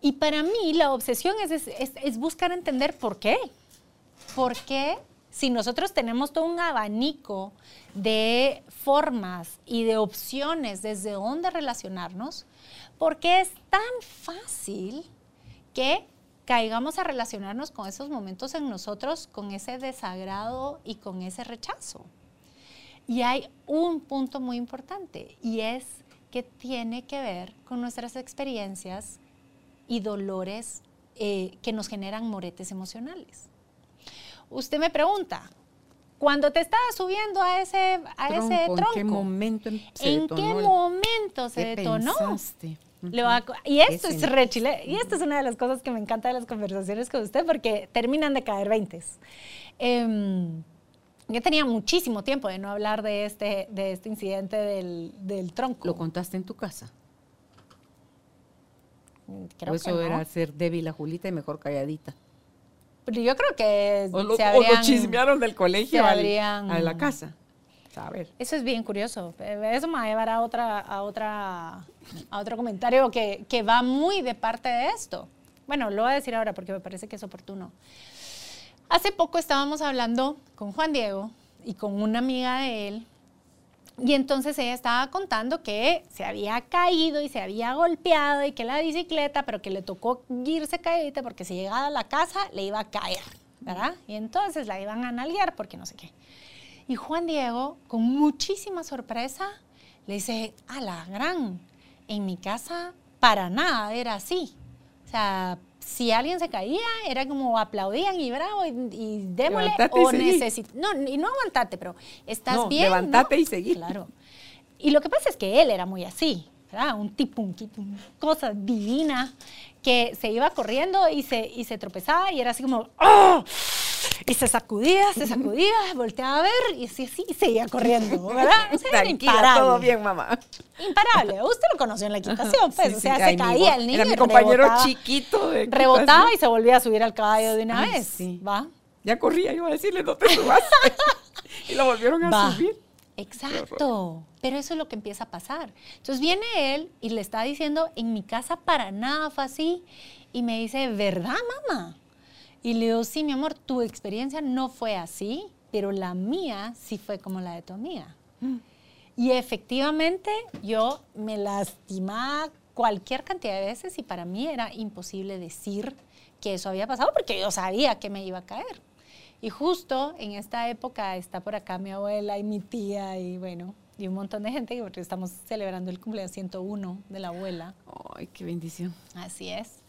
Y para mí la obsesión es, buscar entender por qué. ¿Por qué si nosotros tenemos todo un abanico de formas y de opciones desde dónde relacionarnos, ¿por qué es tan fácil que caigamos a relacionarnos con esos momentos en nosotros, con ese desagrado y con ese rechazo? Y hay un punto muy importante y es que tiene que ver con nuestras experiencias y dolores eh, que nos generan moretes emocionales. Usted me pregunta, cuando te estabas subiendo a ese, a tronco, ese tronco, ¿en qué momento se ¿En qué momento se detonó? Y esto es re y esto es una de las cosas que me encanta de las conversaciones con usted porque terminan de caer veintes. Em, yo tenía muchísimo tiempo de no hablar de este, de este incidente del, del tronco. ¿Lo contaste en tu casa? Creo eso era ser débil a Julita y mejor calladita. Pero yo creo que o lo, se habrían, o lo chismearon del colegio a la casa. Ver. Eso es bien curioso. Eh, Eso me va a llevar a, otra, a, otra, otro comentario que, que va muy de parte de esto. Bueno, lo voy a decir ahora porque me parece que es oportuno. Hace poco estábamos hablando con Juan Diego y con una amiga de él y entonces ella estaba contando que se había caído y se había golpeado y que la bicicleta, pero que le tocó irse caída porque si llegaba a la casa le iba a caer, ¿verdad? Y entonces la iban a nalguear porque no sé qué. Y Juan Diego, con muchísima sorpresa, le dice, a la gran, en mi casa para nada era así. O sea, si alguien se caía, era como aplaudían y bravo y, y démosle Levantate o. No, y no aguantarte, pero estás No, bien. levántate ¿no? y seguí. Claro. Y lo que pasa es que él era muy así, ¿verdad? Un tipo, un tipo, una cosa divina, que se iba corriendo y se, y se tropezaba y era así como, ¡oh! Y se sacudía, se sacudía, volteaba a ver y así, así, y seguía corriendo, ¿verdad? O sea, era Tranquila, imparable. todo bien, mamá. imparable. Usted lo conoció en la equitación, pues. Sí, o sea, se caía el niño. Era mi compañero rebotaba, chiquito. de Rebotaba y se volvía a subir al caballo de una Ay, vez. sí. ¿Va? Ya corría, iba a decirle, no te subas. y lo volvieron a Va. subir. Exacto. Pero eso es lo que empieza a pasar. Entonces viene él y le está diciendo, en mi casa para nada fue así. Y me dice, ¿verdad, mamá? Y le digo, sí, mi amor, tu experiencia no fue así, pero la mía sí fue como la de tu amiga. Y efectivamente yo me lastimaba cualquier cantidad de veces y para mí era imposible decir que eso había pasado porque yo sabía que me iba a caer. Y justo en esta época está por acá mi abuela y mi tía y bueno, y un montón de gente porque estamos celebrando el cumpleaños 101 de la abuela. Ay, qué bendición. Así es.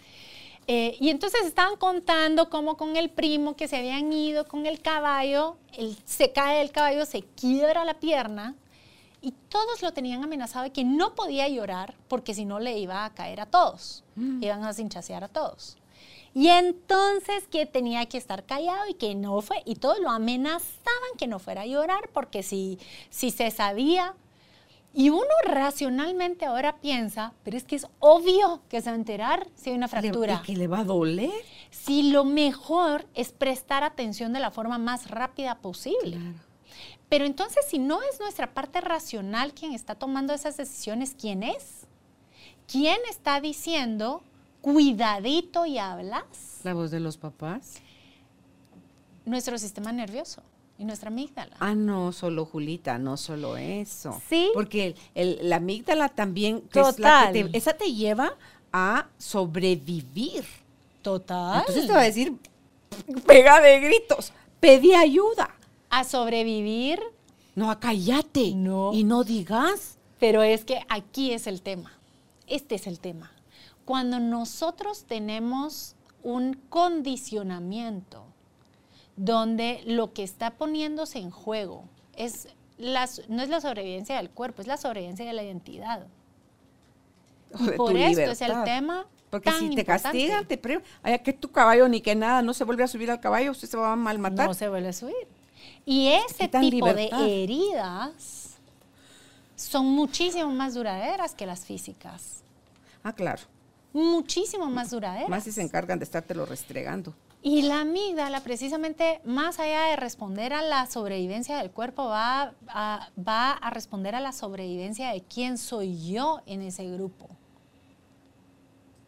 Eh, y entonces estaban contando cómo con el primo que se habían ido con el caballo, él se cae el caballo, se quiebra la pierna y todos lo tenían amenazado de que no podía llorar porque si no le iba a caer a todos, iban a cinchasear a todos. Y entonces que tenía que estar callado y que no fue, y todos lo amenazaban que no fuera a llorar porque si, si se sabía y uno racionalmente ahora piensa, pero es que es obvio que se va a enterar si hay una fractura. ¿Y que le va a doler? Si lo mejor es prestar atención de la forma más rápida posible. Pero entonces, si no es nuestra parte racional quien está tomando esas decisiones, ¿quién es? ¿Quién está diciendo, cuidadito y hablas? La voz de los papás. Nuestro sistema nervioso y nuestra amígdala. Ah, no, solo Julita, no solo eso. ¿Sí? Porque el- el- la amígdala también, que es la que Total. te- esa te lleva a sobrevivir. Total. Entonces te va a decir, pega de gritos, pedí ayuda. a sobrevivir No, cállate. No. Y no digas. Pero es que aquí es el tema. Este es el tema. Cuando nosotros tenemos un condicionamiento donde lo que está poniéndose en juego es las, no es la sobrevivencia del cuerpo, es la sobrevivencia de la identidad. o Y por esto es el tema. Porque tan si te importante. castigan, te pre... Ay, que tu caballo ni que nada, no se vuelve a subir al caballo, usted se va a malmatar. no se vuelve a subir. Y ese tipo libertad. de heridas son muchísimo más duraderas que las físicas. Ah, claro. Muchísimo más duraderas. Más si se encargan de estártelo restregando. Y la amígdala, precisamente, más allá de responder a la sobrevivencia del cuerpo, va a, va a responder a la sobrevivencia de quién soy yo en ese grupo.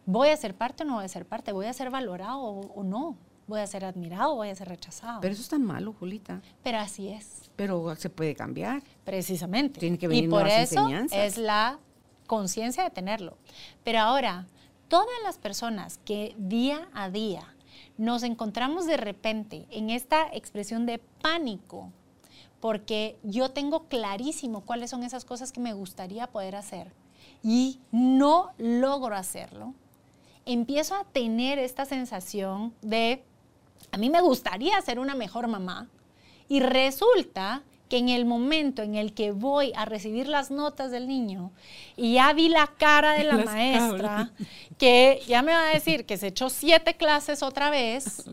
¿Voy a ser parte o no voy a ser parte? ¿Voy a ser valorado o, o no? ¿Voy a ser admirado o voy a ser rechazado? Pero Pero, eso es tan malo, Julita. así es, Pero se puede cambiar. precisamente. Tiene que venir y por eso enseñanzas. es la conciencia de tenerlo. Pero ahora, todas las personas que día a día nos encontramos de repente en esta expresión de pánico, porque yo tengo clarísimo cuáles son esas cosas que me gustaría poder hacer y no logro hacerlo, empiezo a tener esta sensación de, a mí me gustaría ser una mejor mamá y resulta que en el momento en el que voy a recibir las notas del niño y ya vi la cara de la Las maestra, que ya me va a decir que se echó siete clases otra vez,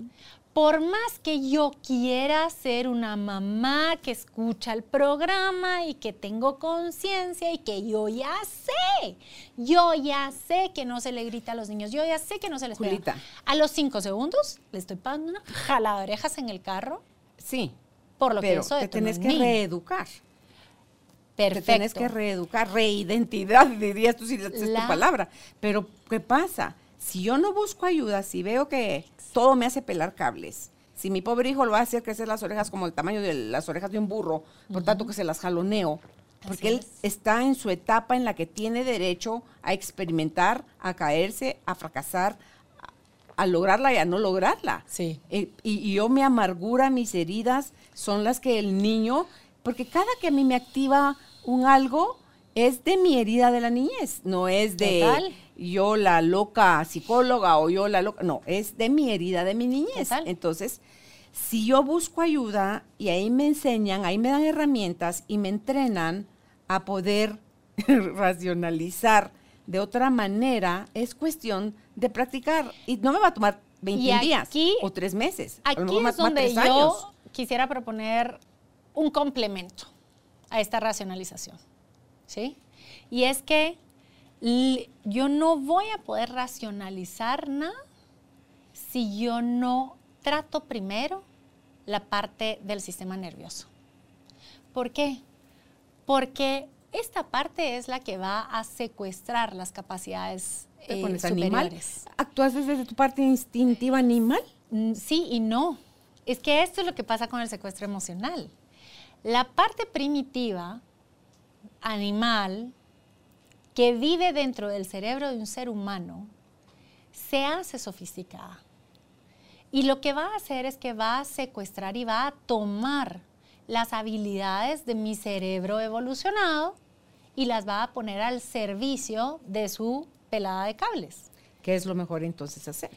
por más que yo quiera ser una mamá que escucha el programa y que tengo conciencia y que yo ya sé, yo ya sé que no se le grita a los niños, yo ya sé que no se les pega. Julita. A los cinco segundos le estoy pagando una jalada de orejas en el carro Sí. Por lo que pero eso te tenés en que reeducar. Te tienes que reeducar, reidentidad, dirías tú si es tu palabra. Pero, ¿qué pasa? Si yo no busco ayuda, si veo que todo me hace pelar cables, si mi pobre hijo lo va a hacer crecer las orejas como el tamaño de las orejas de un burro, por tanto que se las jaloneo, porque él está en su etapa en la que tiene derecho a experimentar, a caerse, a fracasar, a, lograrla y a no lograrla. Sí. Eh, y, yo me amargura, mis heridas son las que el niño, porque cada que a mí me activa un algo, es de mi herida de la niñez, no es de yo la loca psicóloga o yo la loca, no, es de mi herida de mi niñez. Entonces, si yo busco ayuda y ahí me enseñan, ahí me dan herramientas y me entrenan a poder racionalizar de otra manera, es cuestión de practicar. Y no me va a tomar 21 días o tres meses. Aquí es donde yo quisiera proponer un complemento a esta racionalización. ¿Sí? Y es que yo no voy a poder racionalizar nada si yo no trato primero la parte del sistema nervioso. ¿Por qué? Porque esta parte es la que va a secuestrar las capacidades eh, superiores. ¿Actúas desde tu parte instintiva animal? Mm, sí y no. Es que esto es lo que pasa con el secuestro emocional. La parte primitiva, animal, que vive dentro del cerebro de un ser humano, se hace sofisticada. Y lo que va a hacer es que va a secuestrar y va a tomar las habilidades de mi cerebro evolucionado y las va a poner al servicio de su pelada de cables. ¿Qué es lo mejor entonces hacer?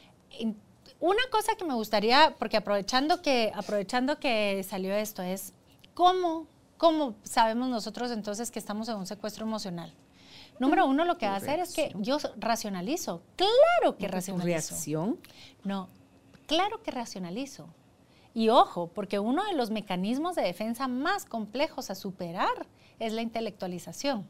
Una cosa que me gustaría, porque aprovechando que, aprovechando que salió esto, es cómo, cómo sabemos nosotros entonces que estamos en un secuestro emocional. Número uno, lo que va a hacer es que yo racionalizo. Claro que racionalizo. ¿Reacción? No, claro que racionalizo. Y ojo, porque uno de los mecanismos de defensa más complejos a superar es la intelectualización.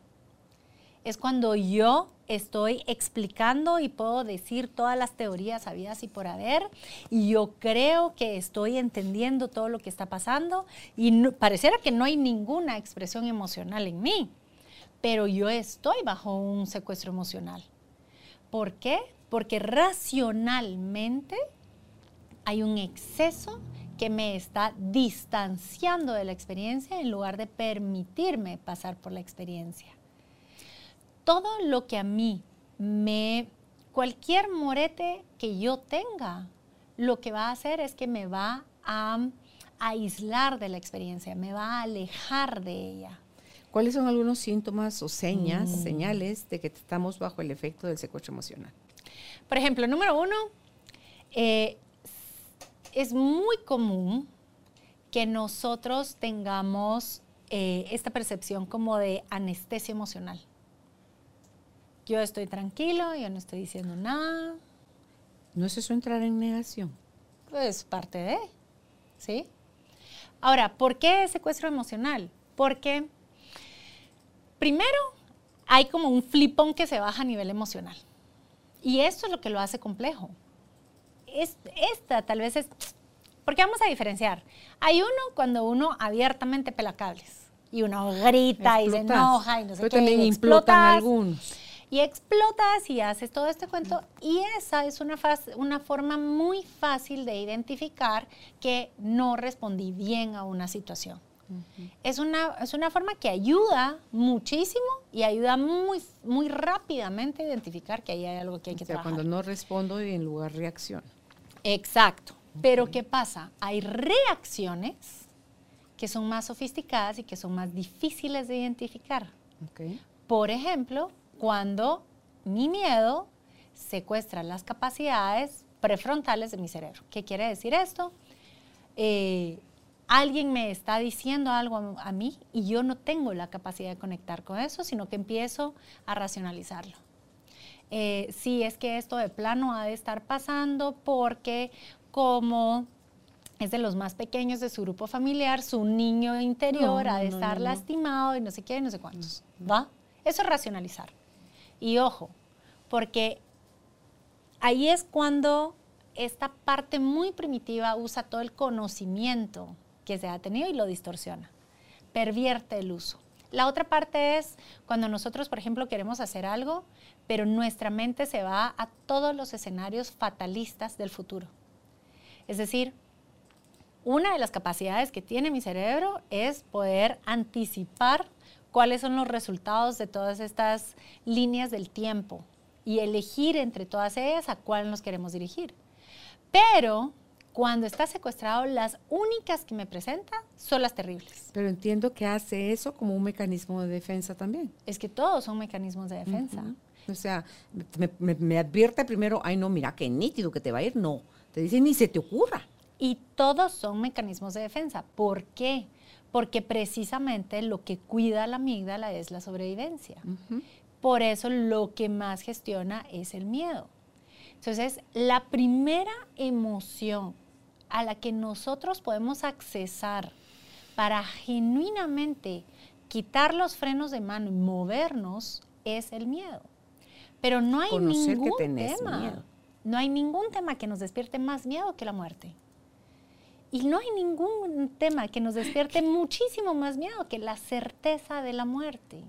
Es cuando yo estoy explicando y puedo decir todas las teorías habidas y por haber, y yo creo que estoy entendiendo todo lo que está pasando, y pareciera que no hay ninguna expresión emocional en mí pero yo estoy bajo un secuestro emocional. ¿Por qué? Porque racionalmente hay un exceso que me está distanciando de la experiencia en lugar de permitirme pasar por la experiencia. Todo lo que a mí me, cualquier morete que yo tenga, lo que va a hacer es que me va a aislar de la experiencia, me va a alejar de ella. ¿Cuáles son algunos síntomas o señas, mm. señales de que estamos bajo el efecto del secuestro emocional? Por ejemplo, número uno, eh, es muy común que nosotros tengamos eh, esta percepción como de anestesia emocional. Yo estoy tranquilo, yo no estoy diciendo nada. ¿No es eso entrar en negación? Pues parte de, ¿sí? Ahora, ¿por qué secuestro emocional? Porque Primero, hay como un flipón que se baja a nivel emocional. Y esto es lo que lo hace complejo. Esta tal vez es... Porque vamos a diferenciar. Hay uno cuando uno abiertamente pela cables y uno grita y se enoja y no sé Pero qué. también explotan algunos. Y explotas y haces todo este cuento. Y esa es una, una forma muy fácil de identificar que no respondí bien a una situación es, una, es una forma que ayuda muchísimo y ayuda muy, muy rápidamente a identificar que ahí hay algo que hay que o sea, cuando no respondo y en lugar reacción Exacto. Pero ¿qué pasa? Hay reacciones que son más sofisticadas y que son más difíciles de identificar. Por ejemplo, cuando mi miedo secuestra las capacidades prefrontales de mi cerebro. ¿Qué quiere decir esto? Eh, alguien me está diciendo algo a, mí y yo no tengo la capacidad de conectar con eso, sino que empiezo a racionalizarlo. Eh, si es que esto de plano ha de estar pasando porque como es de los más pequeños de su grupo familiar, su niño interior ha de estar lastimado y no sé qué, no sé cuántos. ¿Va? Eso es racionalizar. Y ojo, porque ahí es cuando esta parte muy primitiva usa todo el conocimiento que se ha tenido y lo distorsiona. Pervierte el uso. La otra parte es cuando nosotros, por ejemplo, queremos hacer algo, pero nuestra mente se va a todos los escenarios fatalistas del futuro. Es decir, una de las capacidades que tiene mi cerebro es poder anticipar cuáles son los resultados de todas estas líneas del tiempo y elegir entre todas ellas a cuál nos queremos dirigir. Pero cuando está secuestrado, las únicas que me presenta son las terribles. Pero entiendo que hace eso como un mecanismo de defensa también. Es que todos son mecanismos de defensa. O sea, me, advierte primero, ay no, mira qué nítido que te va a ir. No, te dice ni se te ocurra. Y todos son mecanismos de defensa. ¿Por qué? Porque precisamente lo que cuida la amígdala es la sobrevivencia. Por eso lo que más gestiona es el miedo. Entonces, la primera emoción a la que nosotros podemos accesar para genuinamente quitar los frenos de mano y movernos es el miedo. Pero no hay ningún tema. No hay ningún tema que nos despierte más miedo que la muerte. Y no hay ningún tema que nos despierte muchísimo más miedo que la certeza de la muerte.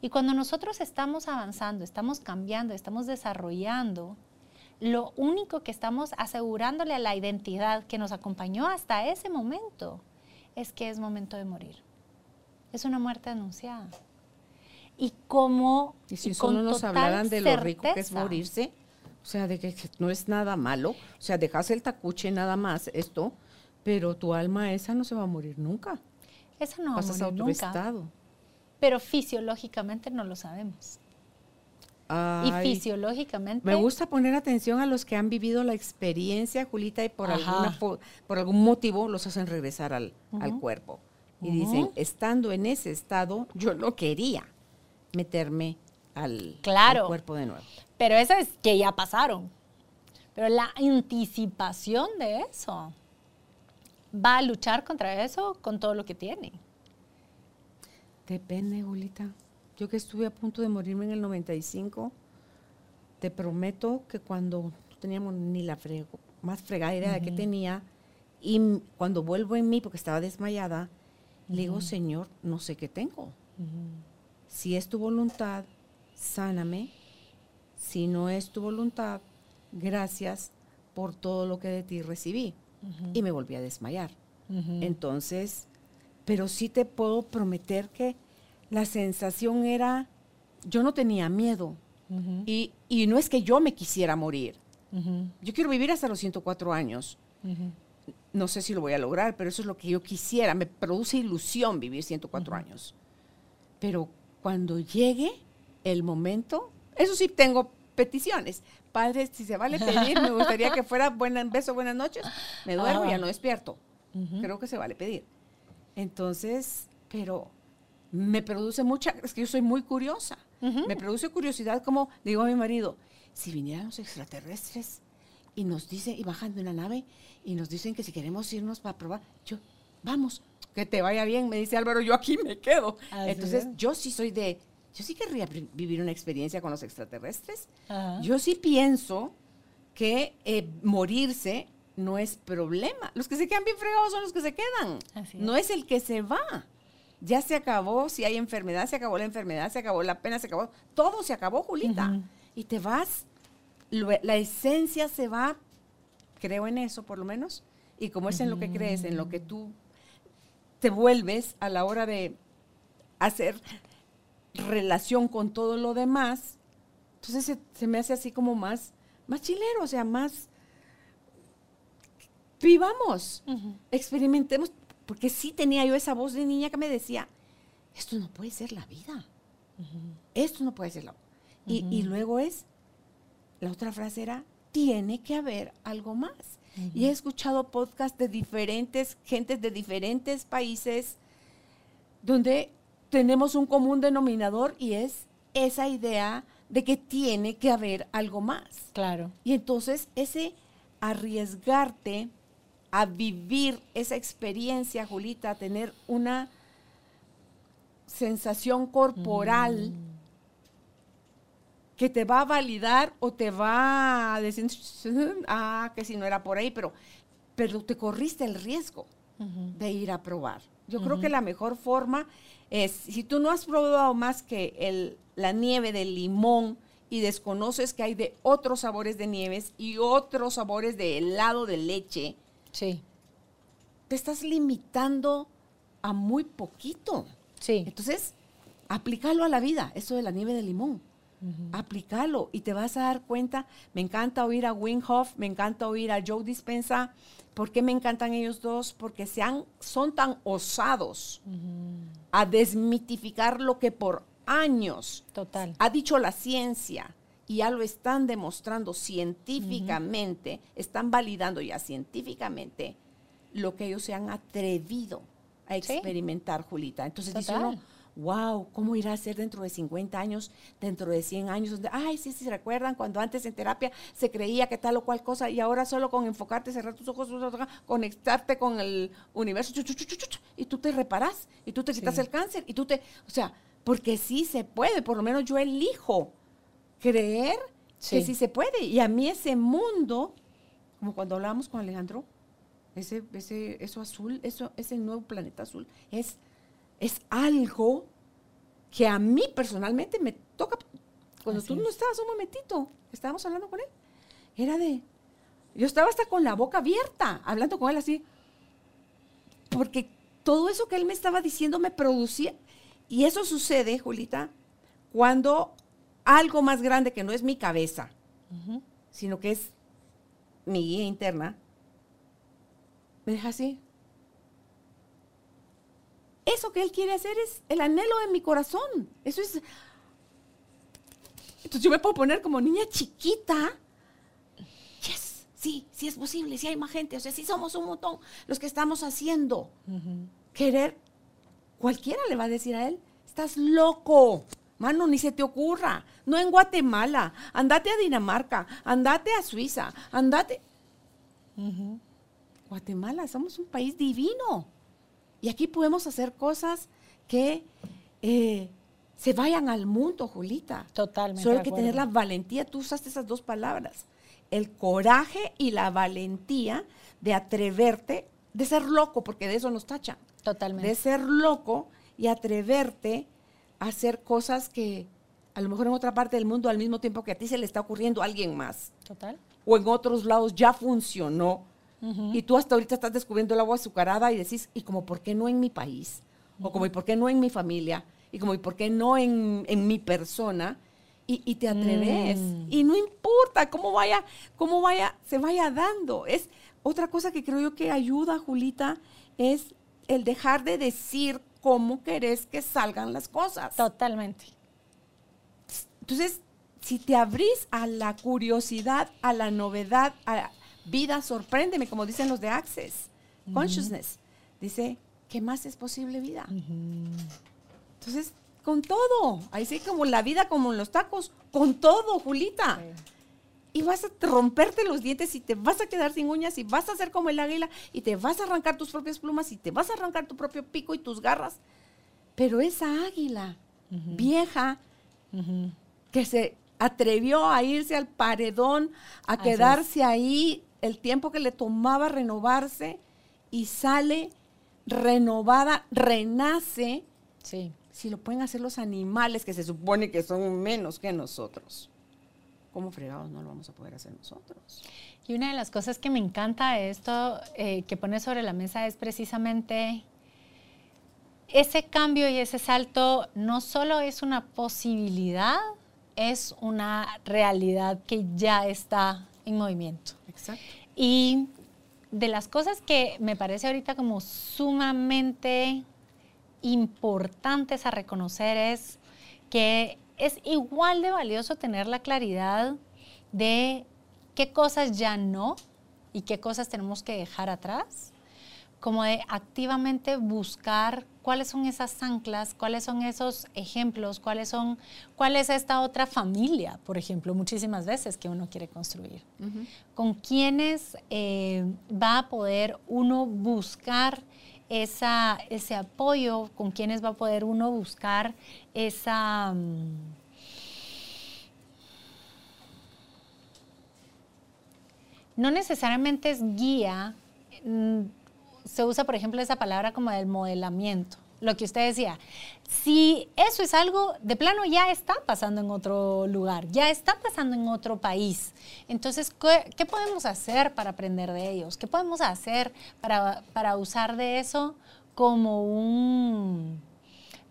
Y cuando nosotros estamos avanzando, estamos cambiando, estamos desarrollando, lo único que estamos asegurándole a la identidad que nos acompañó hasta ese momento es que es momento de morir. Es una muerte anunciada y como y si solo nos hablaran de lo rico que es morirse, o sea, de que no es nada malo, o sea, dejas el tacuche nada más esto, pero tu alma esa no se va a morir nunca. Esa no va a morir nunca. Estado. Pero fisiológicamente no lo sabemos. y fisiológicamente. Me gusta poner atención a los que han vivido la experiencia, Julita, y por, alguna, por, algún motivo los hacen regresar al, al cuerpo. Y dicen, estando en ese estado, yo no quería meterme al, cuerpo de nuevo. Pero eso es que ya pasaron. Pero la anticipación de eso va a luchar contra eso con todo lo que tiene. Depende, Julita. Yo que estuve a punto de morirme en el 95, te prometo que cuando no teníamos ni la más fregada idea de qué tenía, y cuando vuelvo en mí, porque estaba desmayada, le digo, Señor, no sé qué tengo si es tu voluntad, sáname. Si no es tu voluntad, gracias por todo lo que de ti recibí. Y me volví a desmayar. Entonces, pero sí te puedo prometer que la sensación era, yo no tenía miedo. y, y, no es que yo me quisiera morir. Yo quiero vivir hasta los 104 años. No sé si lo voy a lograr, pero eso es lo que yo quisiera. Me produce ilusión vivir 104 años. Pero cuando llegue el momento, eso sí tengo peticiones. Padre, si se vale pedir, me gustaría que fuera buen beso, buenas noches. Me duermo y ya no despierto. Creo que se vale pedir. Entonces, pero me produce mucha, es que yo soy muy curiosa. Me produce curiosidad como digo a mi marido, si vinieran los extraterrestres y nos dicen, y bajan de una nave y nos dicen que si queremos irnos para probar, yo, vamos, que te vaya bien, me dice Álvaro, yo aquí me quedo. Entonces, yo sí soy de, yo sí querría vivir una experiencia con los extraterrestres. Yo sí pienso que eh, morirse no es problema. Los que se quedan bien fregados son los que se quedan. no es el que se va. Ya se acabó, si hay enfermedad, se acabó la enfermedad, se acabó la pena, se acabó, todo se acabó, Julita. Y te vas, la esencia se va, creo en eso por lo menos, y como es en lo que crees, en lo que tú te vuelves a la hora de hacer relación con todo lo demás, entonces se, me hace así como más, más chilero, o sea, más vivamos, experimentemos, porque sí tenía yo esa voz de niña que me decía, esto no puede ser la vida, esto no puede ser la y, y luego es, la otra frase era, tiene que haber algo más. Y he escuchado podcasts de diferentes gentes de diferentes países donde tenemos un común denominador y es esa idea de que tiene que haber algo más. Claro. Y entonces ese arriesgarte a vivir esa experiencia, Julita, a tener una sensación corporal que te va a validar o te va a decir, ah, que si no era por ahí, pero, pero te corriste el riesgo de ir a probar. Yo creo que la mejor forma es, si tú no has probado más que el, la nieve de limón y desconoces que hay de otros sabores de nieves y otros sabores de helado de leche, Sí, te estás limitando a muy poquito. sí. Entonces, aplícalo a la vida, eso de la nieve de limón. Aplícalo y te vas a dar cuenta. Me encanta oír a Wim Hof, me encanta oír a Joe Dispensa. ¿Por qué me encantan ellos dos? Porque sean, son tan osados a desmitificar lo que por años Total. ha dicho la ciencia y ya lo están demostrando científicamente, están validando ya científicamente lo que ellos se han atrevido a Sí. experimentar, Julita. Entonces dice uno, wow, ¿cómo irá a ser dentro de 50 años, dentro de 100 años? Donde, Ay, sí, sí, ¿se recuerdan cuando antes en terapia se creía que tal o cual cosa y ahora solo con enfocarte, cerrar tus ojos, conectarte con el universo, y tú te reparas, y tú te quitas Sí. el cáncer, y tú te, o sea, porque sí se puede, por lo menos yo elijo creer que Sí. sí se puede. Y a mí ese mundo, como cuando hablábamos con Alejandro, ese, ese, eso azul, eso, ese nuevo planeta azul, es, es algo que a mí personalmente me toca. Cuando Así tú no es. estabas un momentito, estábamos hablando con él, era de, yo estaba hasta con la boca abierta, hablando con él así, porque todo eso que él me estaba diciendo me producía. Y eso sucede, Julita, cuando algo más grande que no es mi cabeza, sino que es mi guía interna, me deja así. Eso que él quiere hacer es el anhelo de mi corazón. Eso es. Entonces yo me puedo poner como niña chiquita. Yes, sí, sí es posible, sí hay más gente. O sea, sí somos un montón los que estamos haciendo. Querer, cualquiera le va a decir a él, estás loco. Mano, ni se te ocurra. No en Guatemala. Andate a Dinamarca. Andate a Suiza. Andate. Guatemala, somos un país divino. Y aquí podemos hacer cosas que eh, se vayan al mundo, Julita. Totalmente Solo hay que tener la valentía. Tú usaste esas dos palabras. El coraje y la valentía de atreverte, de ser loco, porque de eso nos tachan. Totalmente. De ser loco y atreverte a hacer cosas que a lo mejor en otra parte del mundo al mismo tiempo que a ti se le está ocurriendo a alguien más Total. o en otros lados ya funcionó y tú hasta ahorita estás descubriendo el agua azucarada y decís, ¿y como por qué no en mi país? O como, ¿y por qué no en mi familia? Y como, ¿y por qué no en, en mi persona? Y, y te atreves. Mm. Y no importa cómo vaya, cómo vaya, se vaya dando. Es otra cosa que creo yo que ayuda, Julita, es el dejar de decir cómo querés que salgan las cosas. Totalmente. Entonces, si te abrís a la curiosidad, a la novedad, a vida, sorpréndeme, como dicen los de Access, Consciousness, dice, ¿qué más es posible vida? Entonces, con todo, ahí sí como la vida, como en los tacos, con todo, Julita. Y vas a romperte los dientes y te vas a quedar sin uñas y vas a ser como el águila y te vas a arrancar tus propias plumas y te vas a arrancar tu propio pico y tus garras. Pero esa águila vieja que se atrevió a irse al paredón, a Así es. quedarse ahí el tiempo que le tomaba renovarse y sale renovada, renace, Sí. si lo pueden hacer los animales que se supone que son menos que nosotros. ¿Cómo fregados no lo vamos a poder hacer nosotros? Y una de las cosas que me encanta de esto eh, que pone sobre la mesa es precisamente ese cambio y ese salto no solo es una posibilidad, es una realidad que ya está en movimiento. Exacto. Y de las cosas que me parece ahorita como sumamente importantes a reconocer es que es igual de valioso tener la claridad de qué cosas ya no y qué cosas tenemos que dejar atrás, como de activamente buscar cuáles son esas anclas, cuáles son esos ejemplos, cuáles son, cuál es esta otra familia, por ejemplo, muchísimas veces que uno quiere construir. Con quienes eh, va a poder uno buscar esa, ese apoyo, con quienes va a poder uno buscar esa... mm, no necesariamente es guía, mm, se usa, por ejemplo, esa palabra como del modelamiento. Lo que usted decía, si eso es algo de plano ya está pasando en otro lugar, ya está pasando en otro país. Entonces, ¿qué, podemos hacer para aprender de ellos? ¿Qué podemos hacer para, para usar de eso como un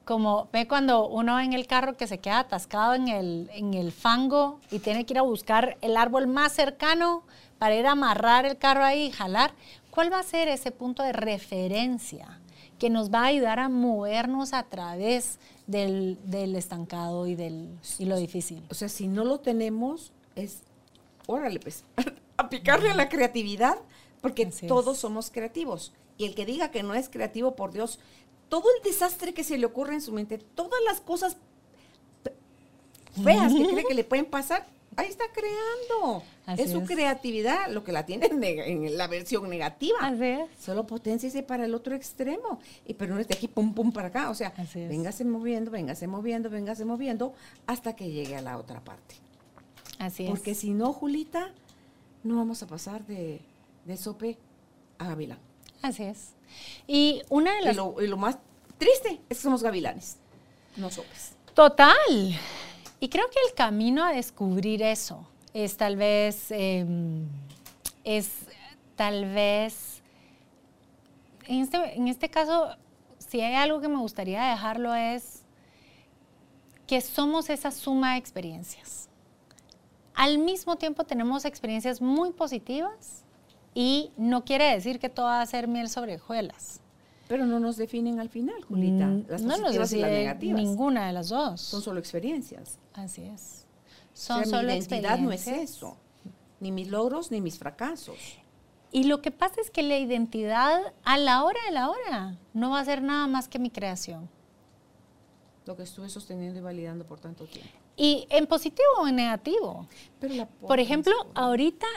como ve cuando uno en el carro que se queda atascado en el, en el fango y tiene que ir a buscar el árbol más cercano para ir a amarrar el carro ahí y jalar. ¿Cuál va a ser ese punto de referencia que nos va a ayudar a movernos a través del, del estancado y, del, y lo difícil? O sea, si no lo tenemos, es, órale, pues, a picarle a la creatividad, porque Así es. todos somos creativos. Y el que diga que no es creativo, por Dios, todo el desastre que se le ocurre en su mente, todas las cosas feas que cree que le pueden pasar, ahí está creando. Así es su es. creatividad lo que la tiene en, la versión negativa. Así es. Solo potenciese para el otro extremo. Y pero no es de aquí, pum, pum, para acá. O sea, véngase moviendo, véngase moviendo, véngase moviendo, hasta que llegue a la otra parte. Así Porque es. si no, Julita, no vamos a pasar de, de sope a gavilán. Así es. Y una de Y las... lo, y lo más triste es que somos gavilanes, no sopes. Total. Y creo que el camino a descubrir eso es tal vez, eh, es tal vez, en este, en este caso, si hay algo que me gustaría dejarlo es que somos esa suma de experiencias. Al mismo tiempo tenemos experiencias muy positivas y no quiere decir que todo va a ser miel sobre hojuelas. Pero no nos definen al final, Julita. Mm, Las no nos positivas y las negativas. ninguna de las dos. Son solo experiencias. Así es. O Son sea, solo mi identidad no es eso. Ni mis logros, ni mis fracasos. Y lo que pasa es que la identidad a la hora de la hora no va a ser nada más que mi creación. Lo que estuve sosteniendo y validando por tanto tiempo. Y en positivo o en negativo. Pero la Por ejemplo, ahorita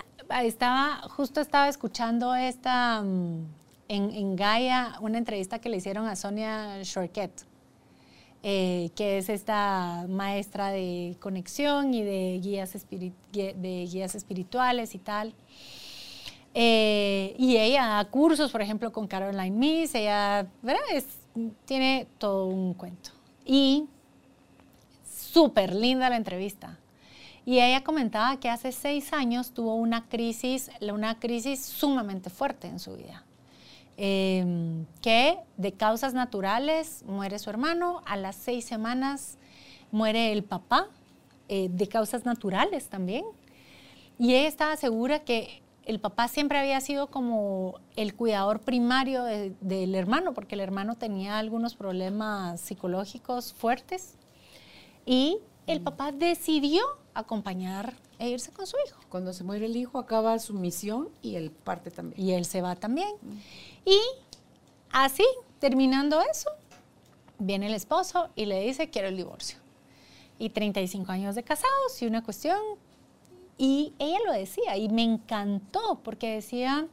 estaba, justo estaba escuchando esta mm, en, Gaia, una entrevista que le hicieron a Sonia Shorket, eh, que es esta maestra de conexión y de guías, espiri- gui- de guías espirituales y tal. Eh, y ella da cursos, por ejemplo, con Caroline Miss, ella. Es- tiene todo un cuento. Y súper linda la entrevista. Y ella comentaba que hace seis años tuvo una crisis, una crisis sumamente fuerte en su vida. Eh, que de causas naturales muere su hermano, a las seis semanas muere el papá, eh, de causas naturales también. Y ella estaba segura que el papá siempre había sido como el cuidador primario de- del hermano, porque el hermano tenía algunos problemas psicológicos fuertes. Y el papá decidió acompañar e irse con su hijo. Cuando se muere el hijo, acaba su misión y el parte también. Y él se va también. Y así, terminando eso, viene el esposo y le dice, quiero el divorcio. Y 35 años de casados y una cuestión. Y ella lo decía y me encantó porque decía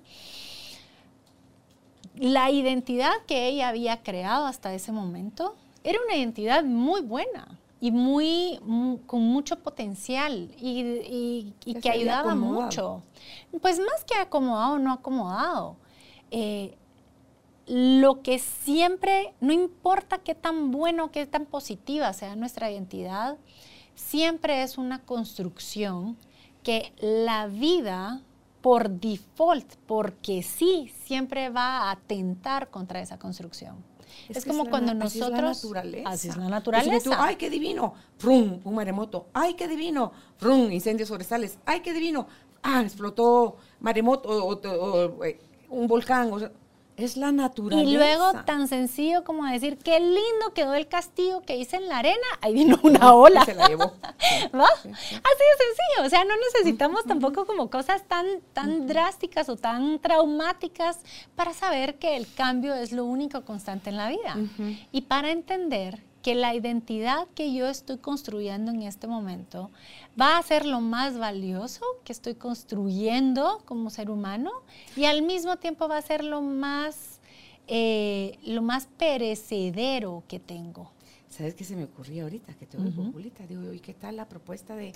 la identidad que ella había creado hasta ese momento era una identidad muy buena y muy, mu- con mucho potencial y, y- y Que ayudaba acomodado. mucho. Pues más que acomodado o no acomodado. eh, lo que siempre, no importa qué tan bueno, qué tan positiva sea nuestra identidad, siempre es una construcción que la vida por default, porque sí, siempre va a atentar contra esa construcción. Es, como la cuando na- así es la nosotros... naturaleza. Así es la naturaleza. tú, ay, qué divino. Frum, un maremoto. Ay, qué divino. Frum, incendios forestales. Ay, qué divino. Ah, explotó maremoto o, o- o, eh, un volcán. o sea, es la naturaleza. Y luego tan sencillo como decir, qué lindo quedó el castillo que hice en la arena, ahí vino una ola. Se la llevó. ¿Va? Así de sencillo, o sea, no necesitamos tampoco como cosas tan, tan drásticas o tan traumáticas para saber que el cambio es lo único constante en la vida. Y para entender que la identidad que yo estoy construyendo en este momento va a ser lo más valioso que estoy construyendo como ser humano y al mismo tiempo va a ser lo más, eh, lo más perecedero que tengo. ¿Sabes qué se me ocurría ahorita? Que te oigo, Julita. Digo, ¿y qué tal la propuesta de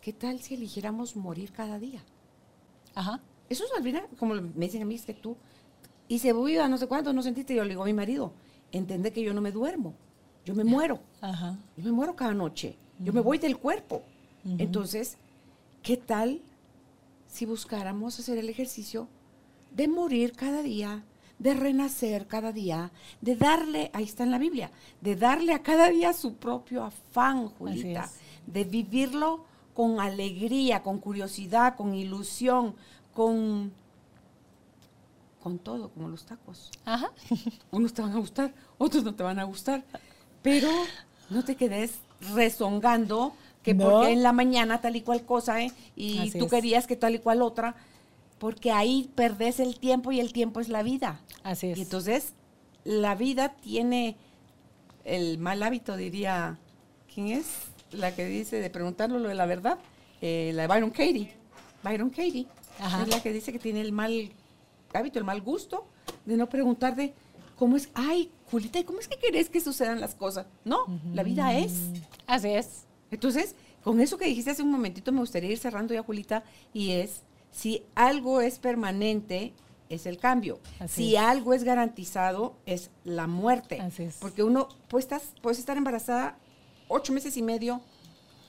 qué tal si eligiéramos morir cada día? Ajá. Eso es al final, como me dicen a mí, es que tú y se iba no sé cuánto, no sentiste. Yo le digo a mi marido, entiende que yo no me duermo, yo me muero. Ajá. Yo me muero cada noche, yo me voy del cuerpo. Entonces, ¿qué tal si buscáramos hacer el ejercicio de morir cada día, de renacer cada día, de darle, ahí está en la Biblia, de darle a cada día su propio afán, Julita, de vivirlo con alegría, con curiosidad, con ilusión, con, con todo, como los tacos. Ajá. Unos te van a gustar, otros no te van a gustar, pero no te quedes rezongando que No. porque en la mañana tal y cual cosa, ¿eh? y Así tú es. querías que tal y cual otra, porque ahí perdés el tiempo y el tiempo es la vida. Así es. Y entonces la vida tiene el mal hábito, diría, ¿quién es? La que dice de preguntarlo lo de la verdad, Eh, la de Byron Katie. Byron Katie Ajá. es la que dice que tiene el mal hábito, el mal gusto de no preguntar de cómo es, ay, Julita, ¿y cómo es que querés que sucedan las cosas? No, la vida es. Así es. Entonces, con eso que dijiste hace un momentito, me gustaría ir cerrando ya, Julita, y es, si algo es permanente, es el cambio. Así si es. algo es garantizado, es la muerte. Así es. Porque uno, pues estás, puedes estar embarazada ocho meses y medio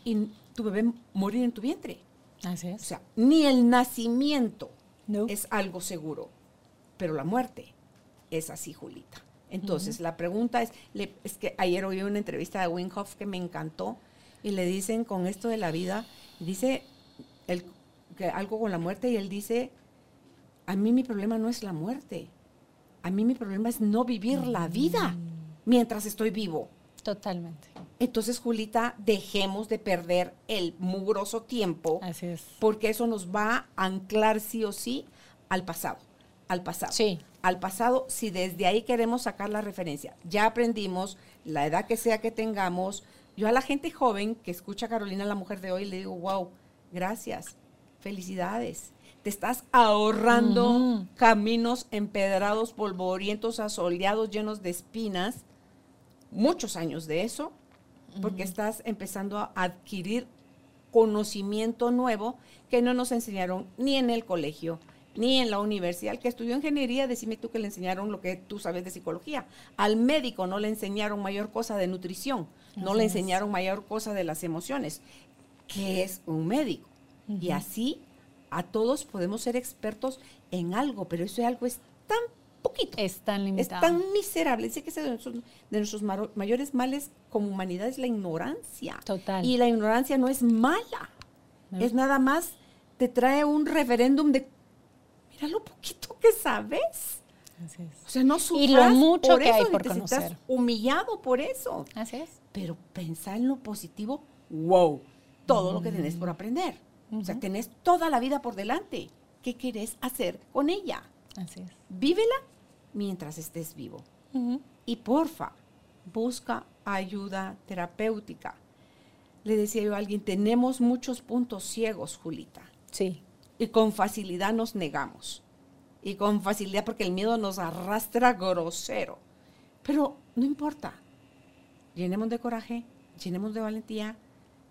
y tu bebé morir en tu vientre. Así O es. sea, ni el nacimiento No. es algo seguro, pero la muerte es así, Julita. Entonces, la pregunta es, le- es que ayer oí una entrevista de Winhoff que me encantó y le dicen con esto de la vida, dice el, que algo con la muerte y él dice, a mí mi problema no es la muerte, a mí mi problema es no vivir la vida mientras estoy vivo. Totalmente. Entonces, Julita, dejemos de perder el mugroso tiempo Así es. porque eso nos va a anclar sí o sí al pasado, al pasado. Sí. Al pasado, si desde ahí queremos sacar la referencia. Ya aprendimos, la edad que sea que tengamos. Yo a la gente joven que escucha a Carolina, la mujer de hoy, le digo, wow, gracias, felicidades. Te estás ahorrando caminos empedrados, polvorientos, asoleados, llenos de espinas. Muchos años de eso, porque estás empezando a adquirir conocimiento nuevo que no nos enseñaron ni en el colegio, ni en la universidad. El que estudió ingeniería, decime tú que le enseñaron lo que tú sabes de psicología. Al médico no le enseñaron mayor cosa de nutrición, no le es. enseñaron mayor cosa de las emociones, que es un médico. Y así a todos podemos ser expertos en algo, pero ese algo es tan poquito. Es tan Es limitado. tan miserable. Dice que ese de nuestros, de nuestros mayores males como humanidad es la ignorancia. Total. Y la ignorancia no es mala. No. Es nada más, te trae un referéndum de, mira lo poquito que sabes. Así es. O sea, no Y sufras lo mucho por que eso, hay por te conocer. humillado por eso. Así es. Pero pensar en lo positivo, wow, todo lo que tenés por aprender. O sea, tenés toda la vida por delante. ¿Qué querés hacer con ella? Así es. Vívela mientras estés vivo. Y porfa, busca ayuda terapéutica. Le decía yo a alguien, tenemos muchos puntos ciegos, Julita, Sí. Y con facilidad nos negamos. Y con facilidad porque el miedo nos arrastra grosero. Pero no importa. Llenemos de coraje, llenemos de valentía,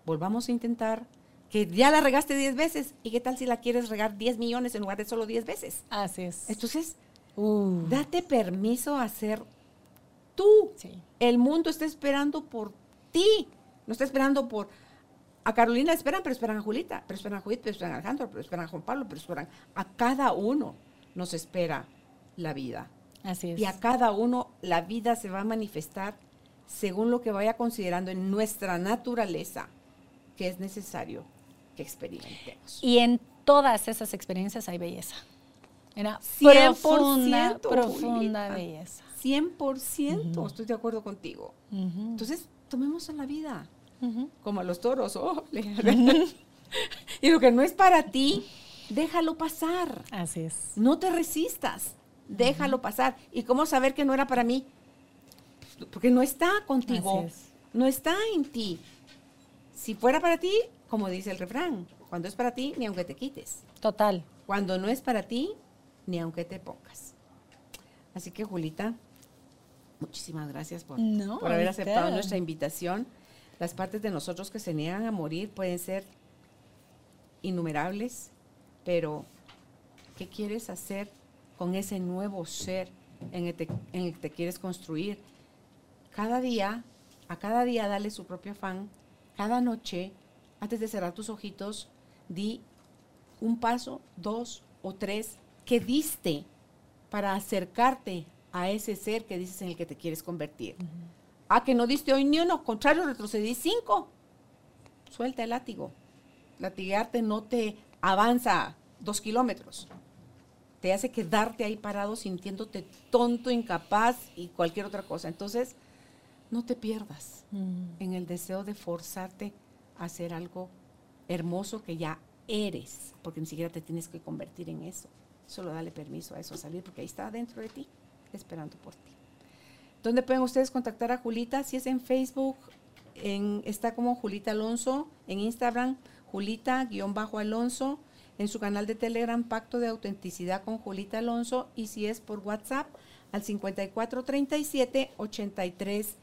volvamos a intentar que ya la regaste 10 veces. ¿Y qué tal si la quieres regar 10 millones en lugar de solo 10 veces? Así es. Entonces, Uh, Date permiso a ser tú. Sí. El mundo está esperando por ti. No está esperando por... A Carolina esperan, pero esperan a Julita, pero esperan a Judith, pero esperan a Alejandro, pero esperan a Juan Pablo, pero esperan a cada uno nos espera la vida. Así es. Y a cada uno la vida se va a manifestar según lo que vaya considerando en nuestra naturaleza que es necesario que experimentemos. Y en todas esas experiencias hay belleza. Era 100%, profunda, profunda Julita. belleza. 100% estoy de acuerdo contigo. Ujú, Entonces, tomemos a la vida como a los toros. oh, le- y lo que no es para ti, déjalo pasar. Así es. No te resistas. Déjalo pasar. ¿Y cómo saber que no era para mí? Porque no está contigo. Es. No está en ti. Si fuera para ti, como dice el refrán, cuando es para ti, ni aunque te quites. Total. Cuando no es para ti, ni aunque te pongas. Así que, Julita, muchísimas gracias por, No, por haber aceptado nuestra invitación. Las partes de nosotros que se niegan a morir pueden ser innumerables, pero ¿qué quieres hacer con ese nuevo ser en el, que te quieres construir. Cada día, a cada día dale su propio afán. Cada noche, antes de cerrar tus ojitos, di un paso, dos o tres que diste para acercarte a ese ser que dices en el que te quieres convertir. Ah, que no diste hoy ni uno, contrario, retrocedí cinco. Suelta el látigo. Latigarte no te avanza dos kilómetros. Te hace quedarte ahí parado sintiéndote tonto, incapaz y cualquier otra cosa. Entonces, no te pierdas mm. en el deseo de forzarte a hacer algo hermoso que ya eres, porque ni siquiera te tienes que convertir en eso. Solo dale permiso a eso a salir, porque ahí está dentro de ti, esperando por ti. ¿Dónde pueden ustedes contactar a Julita? Si es en Facebook, en, está como Julita Alonso, en Instagram, Julita-Alonso, en su canal de Telegram, Pacto de Autenticidad con Julita Alonso, y si es por WhatsApp, al 5437 83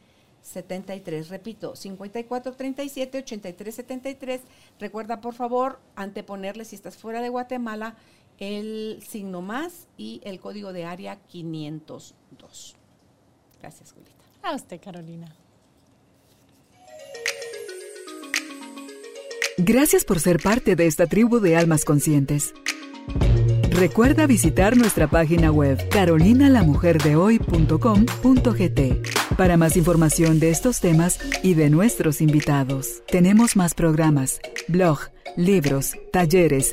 73. Repito, 5437 8373. Recuerda, por favor, anteponerle si estás fuera de Guatemala el signo más y el código de área 502. Gracias, Julita. A usted, Carolina. Gracias por ser parte de esta tribu de almas conscientes. Recuerda visitar nuestra página web carolinalamujerdehoy.com.gt para más información de estos temas y de nuestros invitados. Tenemos más programas, blog, libros, talleres,